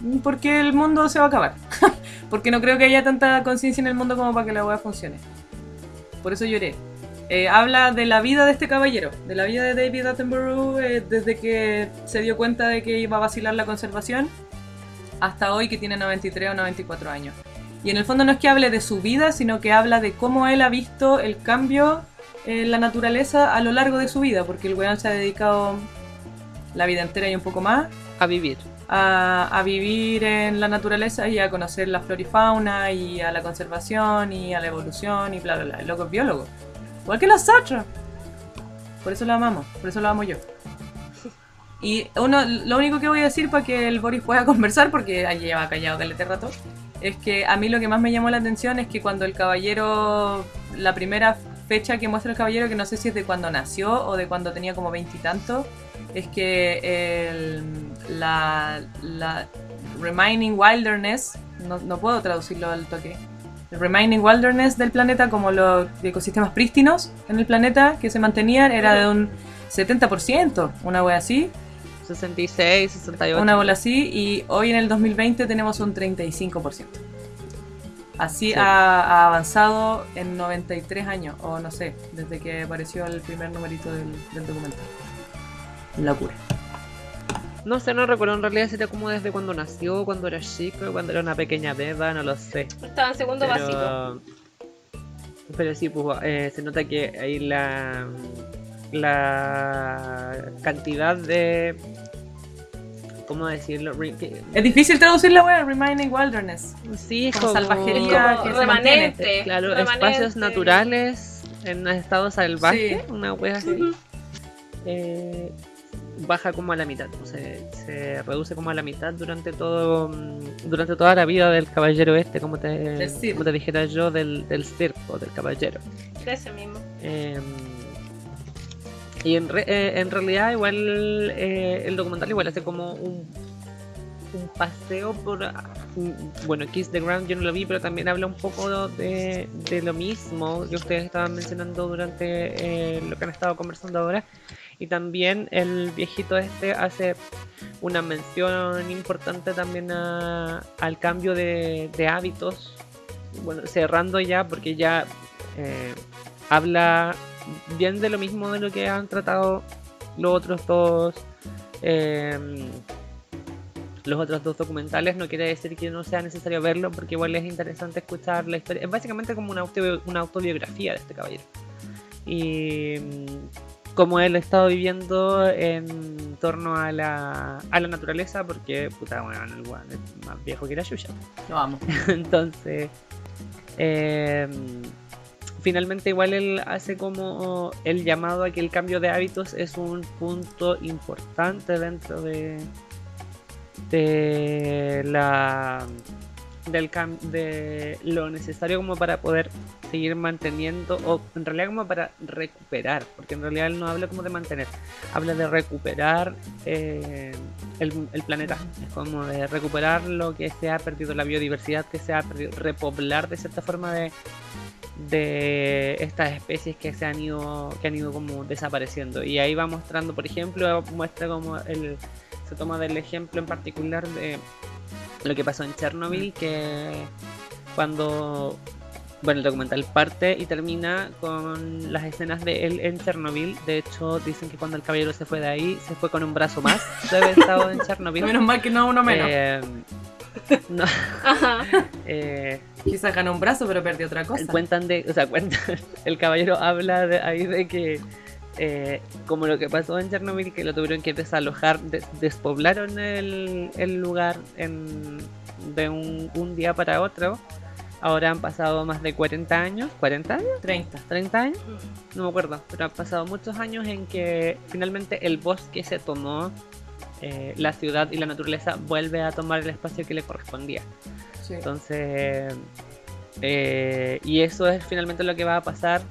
mm, porque el mundo se va a acabar. porque no creo que haya tanta conciencia en el mundo como para que la wea funcione. Por eso lloré. Eh, habla de la vida de este caballero, de la vida de David Attenborough eh, desde que se dio cuenta de que iba a vacilar la conservación hasta hoy que tiene 93 o 94 años. Y en el fondo no es que hable de su vida, sino que habla de cómo él ha visto el cambio en la naturaleza a lo largo de su vida, porque el weón se ha dedicado la vida entera y un poco más A vivir. a, a vivir en la naturaleza y a conocer la flora y fauna y a la conservación y a la evolución y bla bla bla. El loco es biólogo. Igual que nosotros. Por eso lo amamos, por eso lo amo yo. Y uno, lo único que voy a decir para que el Boris pueda conversar, porque ahí lleva callado calete rato, es que a mí lo que más me llamó la atención es que cuando el caballero, la primera fecha que muestra el caballero, que no sé si es de cuando nació o de cuando tenía como veintitantos, es que el, la, la Remaining Wilderness, no, no puedo traducirlo al toque, el Remaining Wilderness del planeta, como los ecosistemas prístinos en el planeta que se mantenían, era de un 70%, una wea así, 66, 68. una bola así, y hoy en el 2020 tenemos un 35%. Así Sí. ha, ha avanzado en 93 años, o no sé, desde que apareció el primer numerito del, del documental. Locura. No sé, no recuerdo en realidad si era como desde cuando nació, cuando era chico, cuando era una pequeña beba, no lo sé. Estaba en segundo básico. Pero, pero sí, pues eh, se nota que hay la, la cantidad de... ¿Cómo decirlo? Re- que- Es difícil traducir la wea, Remaining Wilderness. Sí, es como como, salvajería Como que se mantiene. remanente. Claro, remanente. espacios naturales en estado salvaje, Sí. una wea así. Eh, baja como a la mitad, o sea, se reduce como a la mitad durante todo mm, durante toda la vida del caballero este, como te, como te dijera yo, del, del circo, del caballero. Ese mismo. Eh, y en, re- eh, en realidad igual eh, el documental igual hace como un, un paseo por... ah, Bueno, Kiss the Ground yo no lo vi, pero también habla un poco de, de lo mismo que ustedes estaban mencionando durante eh, lo que han estado conversando ahora. Y también el viejito este hace una mención importante también a- al cambio de, hábitos. Bueno, cerrando ya, porque ya eh, habla bien de lo mismo de lo que han tratado los otros dos eh, los otros dos documentales, no quiere decir que no sea necesario verlo, porque igual es interesante escuchar la historia. Es básicamente como una, una autobiografía de este caballero. Y cómo él ha estado viviendo en torno a la, a la naturaleza, porque, puta, bueno, el weón es más viejo que la Yuya. Lo amo. Entonces, eh, finalmente igual él hace como el llamado a que el cambio de hábitos es un punto importante dentro de de la del de lo necesario como para poder seguir manteniendo o en realidad como para recuperar porque en realidad él no habla como de mantener habla de recuperar eh, el, el planeta. Es como de recuperar lo que se ha perdido la biodiversidad que se ha perdido repoblar de cierta forma de de estas especies que se han ido que han ido como desapareciendo. Y ahí va mostrando por ejemplo muestra como el se toma del ejemplo en particular de lo que pasó en Chernobyl que cuando bueno el documental parte y termina con las escenas de él en Chernobyl de hecho dicen que cuando el caballero se fue de ahí se fue con un brazo más de haber estado en Chernobyl Menos mal que no uno menos. Eh, no, Ajá. eh, Quizás ganó un brazo, pero perdió otra cosa. cuentan de, o sea, cuentan, el caballero habla de, ahí de que eh, como lo que pasó en Chernobyl, que lo tuvieron que desalojar, des- despoblaron el, el lugar en, de un, un día para otro. Ahora han pasado más de 40 años, ¿40 años? 30. ¿30 años? No me acuerdo, pero han pasado muchos años en que finalmente el bosque se tomó, eh, la ciudad y la naturaleza vuelve a tomar el espacio que le correspondía. Sí. Entonces, eh, y eso es finalmente lo que va a pasar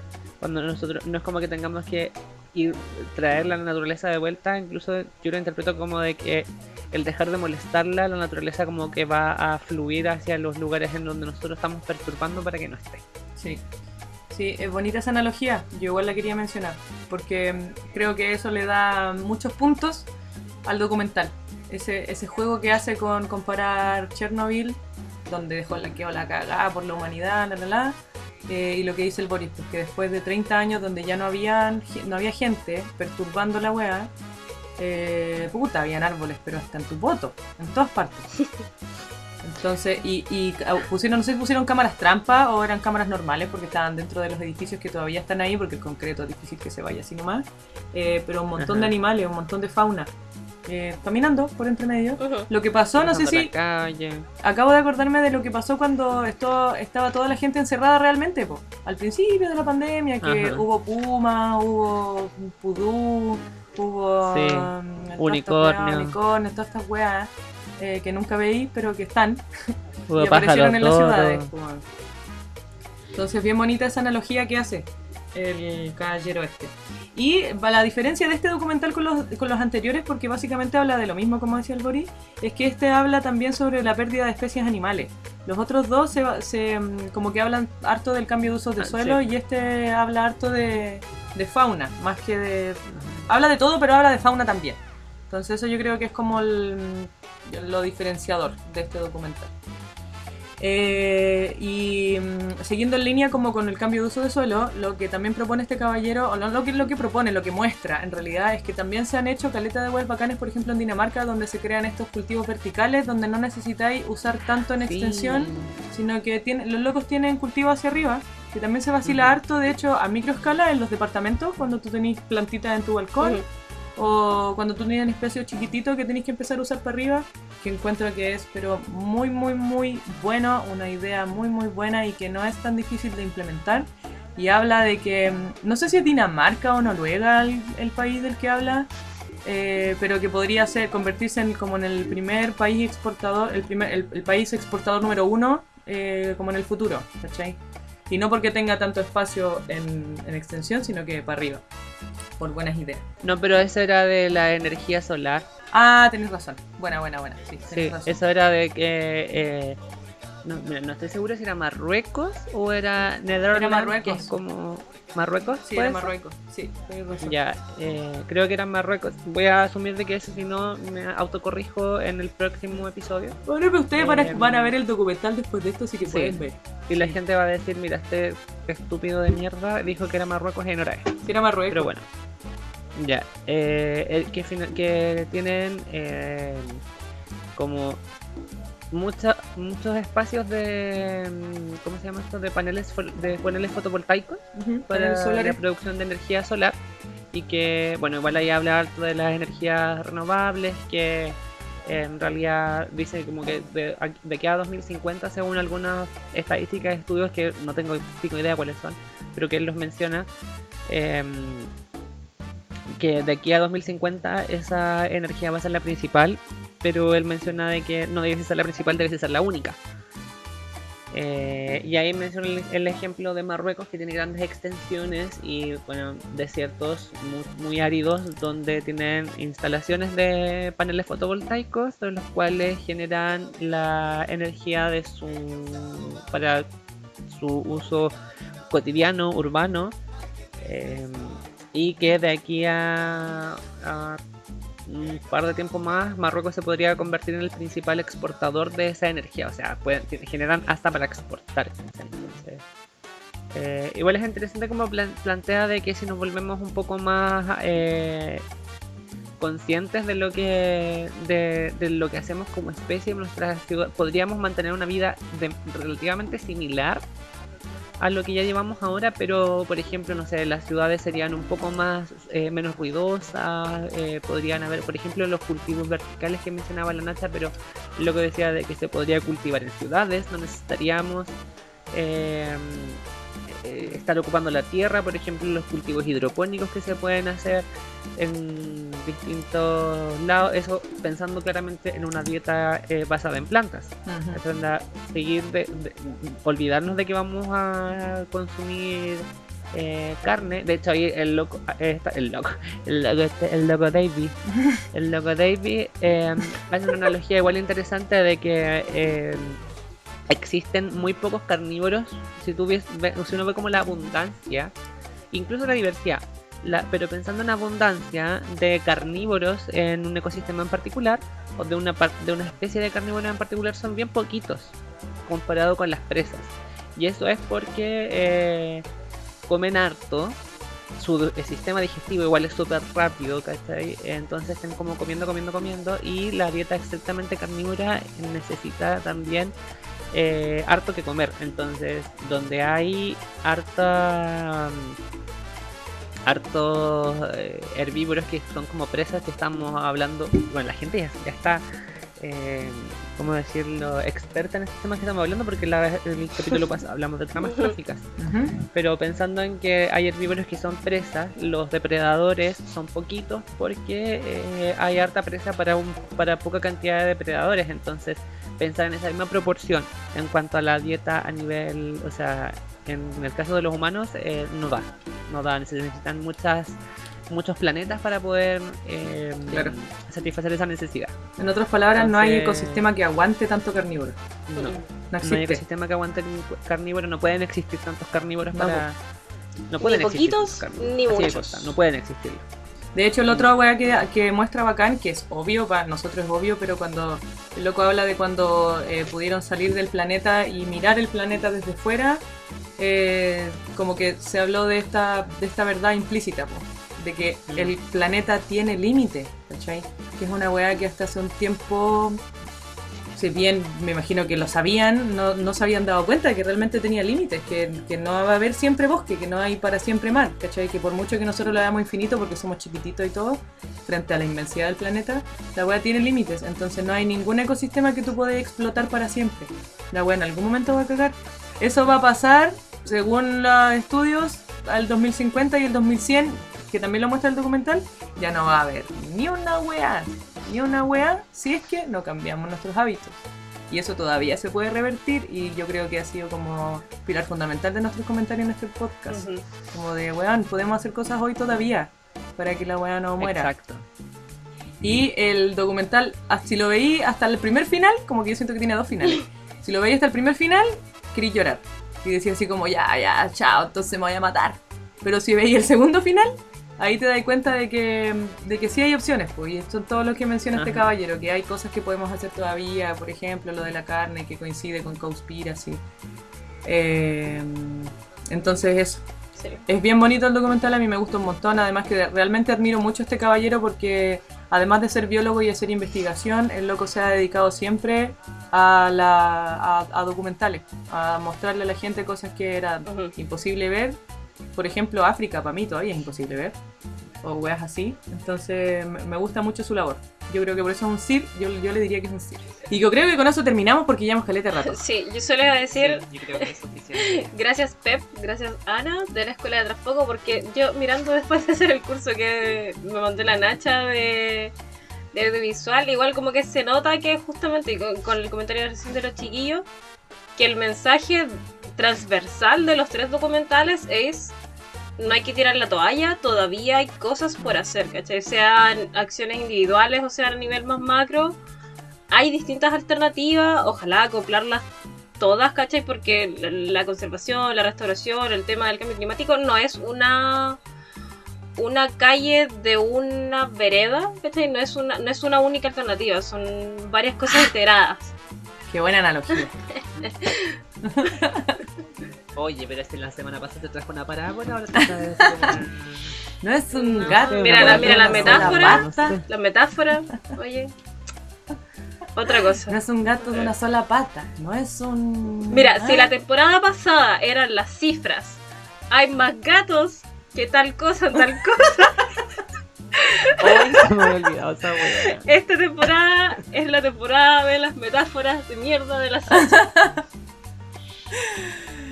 cuando nosotros, no es como que tengamos que ir, traer la naturaleza de vuelta, incluso yo lo interpreto como de que el dejar de molestarla, la naturaleza como que va a fluir hacia los lugares en donde nosotros estamos perturbando para que no esté. Sí. Sí, es bonita esa analogía. Yo igual la quería mencionar. Porque mm, creo que eso le da muchos puntos al documental. Ese, ese juego que hace con comparar Chernobyl, donde dejó la quedó la cagada por la humanidad, la la la. Eh, y lo que dice el Boris, que después de 30 años donde ya no, habían, no había gente perturbando la wea, eh, puta, habían árboles, pero hasta en tu voto, en todas partes. Entonces, y, y pusieron, no sé si pusieron cámaras trampa o eran cámaras normales porque estaban dentro de los edificios que todavía están ahí, porque el concreto es difícil que se vaya así nomás. Eh, pero un montón de animales, un montón de fauna. Eh, caminando por entre medio. Lo que pasó, no sé si. calle. Acabo de acordarme de lo que pasó cuando esto, estaba toda la gente encerrada realmente, po. al principio de la pandemia, que hubo puma, hubo pudú, hubo Sí, mm, unicornio. weas, unicornios, todas estas weas eh, que nunca veí, pero que están Hubo y aparecieron en las ciudades. po. Entonces, bien bonita esa analogía que hace el caballero este. Y la diferencia de este documental con los, con los anteriores, porque básicamente habla de lo mismo, como decía el Boris, es que este habla también sobre la pérdida de especies animales. Los otros dos se, se, mm, como que hablan harto del cambio de usos de Ah, suelo sí. y este habla harto de, de fauna, más que de... Habla de todo, pero habla de fauna también. Entonces eso yo creo que es como el, lo diferenciador de este documental. Eh, y mm, siguiendo en línea como con el cambio de uso de suelo, lo que también propone este caballero, o no lo que, lo que propone, lo que muestra en realidad es que también se han hecho caleta de webs bacanes, por ejemplo en Dinamarca, donde se crean estos cultivos verticales, donde no necesitáis usar tanto en Sí. extensión, sino que tiene- los locos tienen cultivo hacia arriba, que también se vacila harto, de hecho, a microescala en los departamentos, cuando tú tenés plantitas en tu balcón. O cuando tú tienes un espacio chiquitito que tenés que empezar a usar para arriba, que encuentro que es pero muy muy muy bueno, una idea muy muy buena y que no es tan difícil de implementar. Y habla de que, mm, no sé si es Dinamarca o Noruega el, país del que habla, eh, pero que podría ser convertirse en como en el primer país exportador, el, primer, el, el país exportador número uno, eh, como en el futuro, ¿cachai? Y no porque tenga tanto espacio en, en extensión, sino que para arriba, por buenas ideas. No, pero eso era de la energía solar. Ah, tenés razón. Buena, buena, buena. Sí, tenés Sí, razón. eso era de que. eh, no, mira, no estoy seguro si era Marruecos o era Netherlands. Marruecos. Que es como. ¿Marruecos? Sí, era? Marruecos. Sí. Ya, eh, creo que era Marruecos. Voy a asumir de que eso, si no, me autocorrijo en el próximo episodio. Bueno, pero ustedes van a, Em, van a ver el documental después de esto, así que sí. pueden ver. Y la gente va a decir: Mira, este estúpido de mierda dijo que era Marruecos y no era eso. Si era Marruecos. Pero bueno. Ya. eh, el que, fina- que tienen eh, como mucha- muchos espacios de mm, ¿cómo se llama esto? de paneles de paneles fotovoltaicos Ujú, para paneles la producción de energía solar y que bueno igual ahí habla harto de las energías renovables que eh, en realidad dice como que de, de aquí a 2050 según algunas estadísticas estudios que no tengo pico idea cuáles son pero que él los menciona em, que de aquí a 2050 esa energía va a ser la principal pero él menciona de que no debe ser la principal debe ser la única. Eh, y ahí menciona el, ejemplo de Marruecos que tiene grandes extensiones y bueno, desiertos muy, muy áridos donde tienen instalaciones de paneles fotovoltaicos de los cuales generan la energía de su para su uso cotidiano, urbano. Eh, y que de aquí a, un par de tiempo más, Marruecos se podría convertir en el principal exportador de esa energía. O sea, pueden, generan hasta para exportar. Entonces, eh, igual es interesante como plan- plantea de que si nos volvemos un poco más eh, conscientes de lo que de, de lo que hacemos como especie en nuestra ciudad, podríamos mantener una vida relativamente similar a lo que ya llevamos ahora, pero por ejemplo, no sé, las ciudades serían un poco más eh, menos ruidosas, eh, podrían haber, por ejemplo, los cultivos verticales que mencionaba la Nacha, pero lo que decía de que se podría cultivar en ciudades, no necesitaríamos eh, eh, estar ocupando la tierra, por ejemplo, los cultivos hidropónicos que se pueden hacer en distintos lados, eso pensando claramente en una dieta eh, basada en plantas. Onda, seguir de, de- olvidarnos de que vamos a consumir eh, carne. De hecho, ahí el loco, eh, está- el loco, el loco, este- el loco Davey, el loco Davey eh, hace una analogía igual interesante de que eh, existen muy pocos carnívoros. Si tú si uno ve como la abundancia, incluso la diversidad. pero pensando en abundancia de carnívoros en un ecosistema en particular o de una, de una especie de carnívoro en particular son bien poquitos comparado con las presas. Y eso es porque eh, comen harto, su el sistema digestivo igual es súper rápido, ¿cachai? Entonces están como comiendo, comiendo, comiendo y la dieta estrictamente carnívora necesita también eh, harto que comer. Entonces, donde hay harta hartos eh, herbívoros que son como presas que estamos hablando, bueno, la gente ya, ya está, eh, ¿cómo decirlo?, experta en estos temas que estamos hablando porque la, el capítulo pasado hablamos de tramas tróficas, Ujú. pero pensando en que hay herbívoros que son presas, los depredadores son poquitos porque eh, hay harta presa para, un, para poca cantidad de depredadores, entonces pensar en esa misma proporción en cuanto a la dieta a nivel, o sea, en el caso de los humanos eh, no da, no da, se necesitan muchas muchos planetas para poder eh, Claro. satisfacer esa necesidad. En otras palabras, no hay ecosistema que aguante tanto carnívoro. No, No no hay ecosistema que aguante carnívoro, no pueden existir tantos carnívoros No, para... No pueden existir poquitos, ni muchos. corta, no pueden existir. De hecho, el otro weá que, que muestra bacán, que es obvio, para nosotros es obvio, pero cuando el loco habla de cuando eh, pudieron salir del planeta y mirar el planeta desde fuera, eh, como que se habló de esta, de esta verdad implícita, po, de que Mm. el planeta tiene límite, ¿cachai? Que es una weá que hasta hace un tiempo, si bien me imagino que lo sabían, no, no se habían dado cuenta de que realmente tenía límites, que, que no va a haber siempre bosque, que no hay para siempre mar, ¿cachai? Que por mucho que nosotros lo hagamos infinito porque somos chiquititos y todo, frente a la inmensidad del planeta, la weá tiene límites, entonces no hay ningún ecosistema que tú puedas explotar para siempre. La weá en algún momento va a cagar. Eso va a pasar, según los estudios, al 2050 y el 2100, que también lo muestra el documental, ya no va a haber ni una weá, ni una weá, si es que no cambiamos nuestros hábitos. Y eso todavía se puede revertir y yo creo que ha sido como pilar fundamental de nuestros comentarios en este podcast. Ujú. Como de, weón, podemos hacer cosas hoy todavía para que la weá no muera. Exacto. Y el documental, ah, si lo veí hasta el primer final, como que yo siento que tiene dos finales. Si lo veí hasta el primer final, querí llorar. Y decía así como, ya, ya, chao, entonces me voy a matar. Pero si veí el segundo final, ahí te das cuenta de que, de que sí hay opciones. Pues, y esto es todo lo que menciona este caballero, que hay cosas que podemos hacer todavía, por ejemplo, lo de la carne que coincide con Conspiracy. Eh, entonces eso. Es bien bonito el documental, a mí me gusta un montón, además que realmente admiro mucho a este caballero porque además de ser biólogo y hacer investigación, el loco se ha dedicado siempre a, la, a, a documentales, a mostrarle a la gente cosas que era imposible ver. Por ejemplo, África para mí todavía es imposible ver. O weas así. Entonces me gusta mucho su labor. Yo creo que por eso es un CIR. Yo, yo le diría que es un CIR. Y yo creo que con eso terminamos porque ya hemos caleta rato. Sí, yo a decir Sí, yo creo que es suficiente. gracias Pep, gracias Ana de la escuela de Traspoco, porque yo mirando después de hacer el curso que me mandó la Nacha de, de audiovisual, igual como que se nota que justamente con, con el comentario recién de los chiquillos, que el mensaje transversal de los tres documentales es no hay que tirar la toalla, todavía hay cosas por hacer, ¿cachai? Sean acciones individuales o sean a nivel más macro, hay distintas alternativas, ojalá acoplarlas todas, ¿cachai? Porque la la conservación, la restauración, el tema del cambio climático no es una una calle de una vereda, ¿cachai? No es una, no es una única alternativa, son varias cosas integradas. Qué buena analogía. Oye, pero si la semana pasada te trajo una parábola, ahora te traes como No es un No. gato. Mira la, mira la una metáfora, pata. la metáfora, oye. Otra cosa. No es un gato de una sola pata. No es un. Mira, si Ah, la temporada pasada eran las cifras, hay más gatos que tal cosa, tal cosa. Ay, se me había olvidado esa wea. Esta temporada es la temporada de las metáforas de mierda de la Sacha.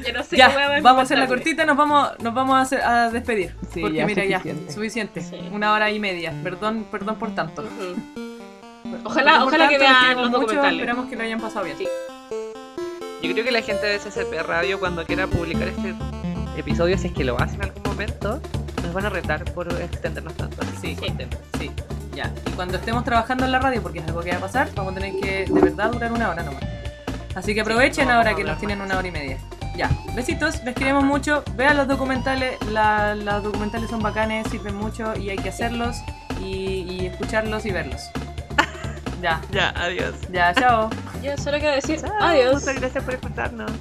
Yo no sé Ya, qué vamos a hacer la cortita, nos vamos, nos vamos a, hacer- a despedir. Sí, porque ya, mira, suficiente. ya, suficiente. Sí. Una hora y media. Perdón, perdón por tanto. Ojalá, ojalá que tanto, vean los mucho, documentales. Esperamos que lo hayan pasado bien. Sí. Yo creo que la gente de SCP Radio, cuando quiera publicar este episodio, si es que lo hace en algún momento, nos van a retar por extendernos tanto. Sí. Sí, ya. Y cuando estemos trabajando en la radio, porque es algo que va a pasar, vamos a tener que de verdad durar una hora nomás. Así que aprovechen no ahora que nos tienen una hora y media. Ya, besitos, les queremos mucho. Vean los documentales, la- los documentales son bacanes, sirven mucho y hay que hacerlos y, y escucharlos y verlos. Ya, Ya, adiós. ya, chao. Yo solo quiero decir Chao, adiós. Muchas gracias por escucharnos.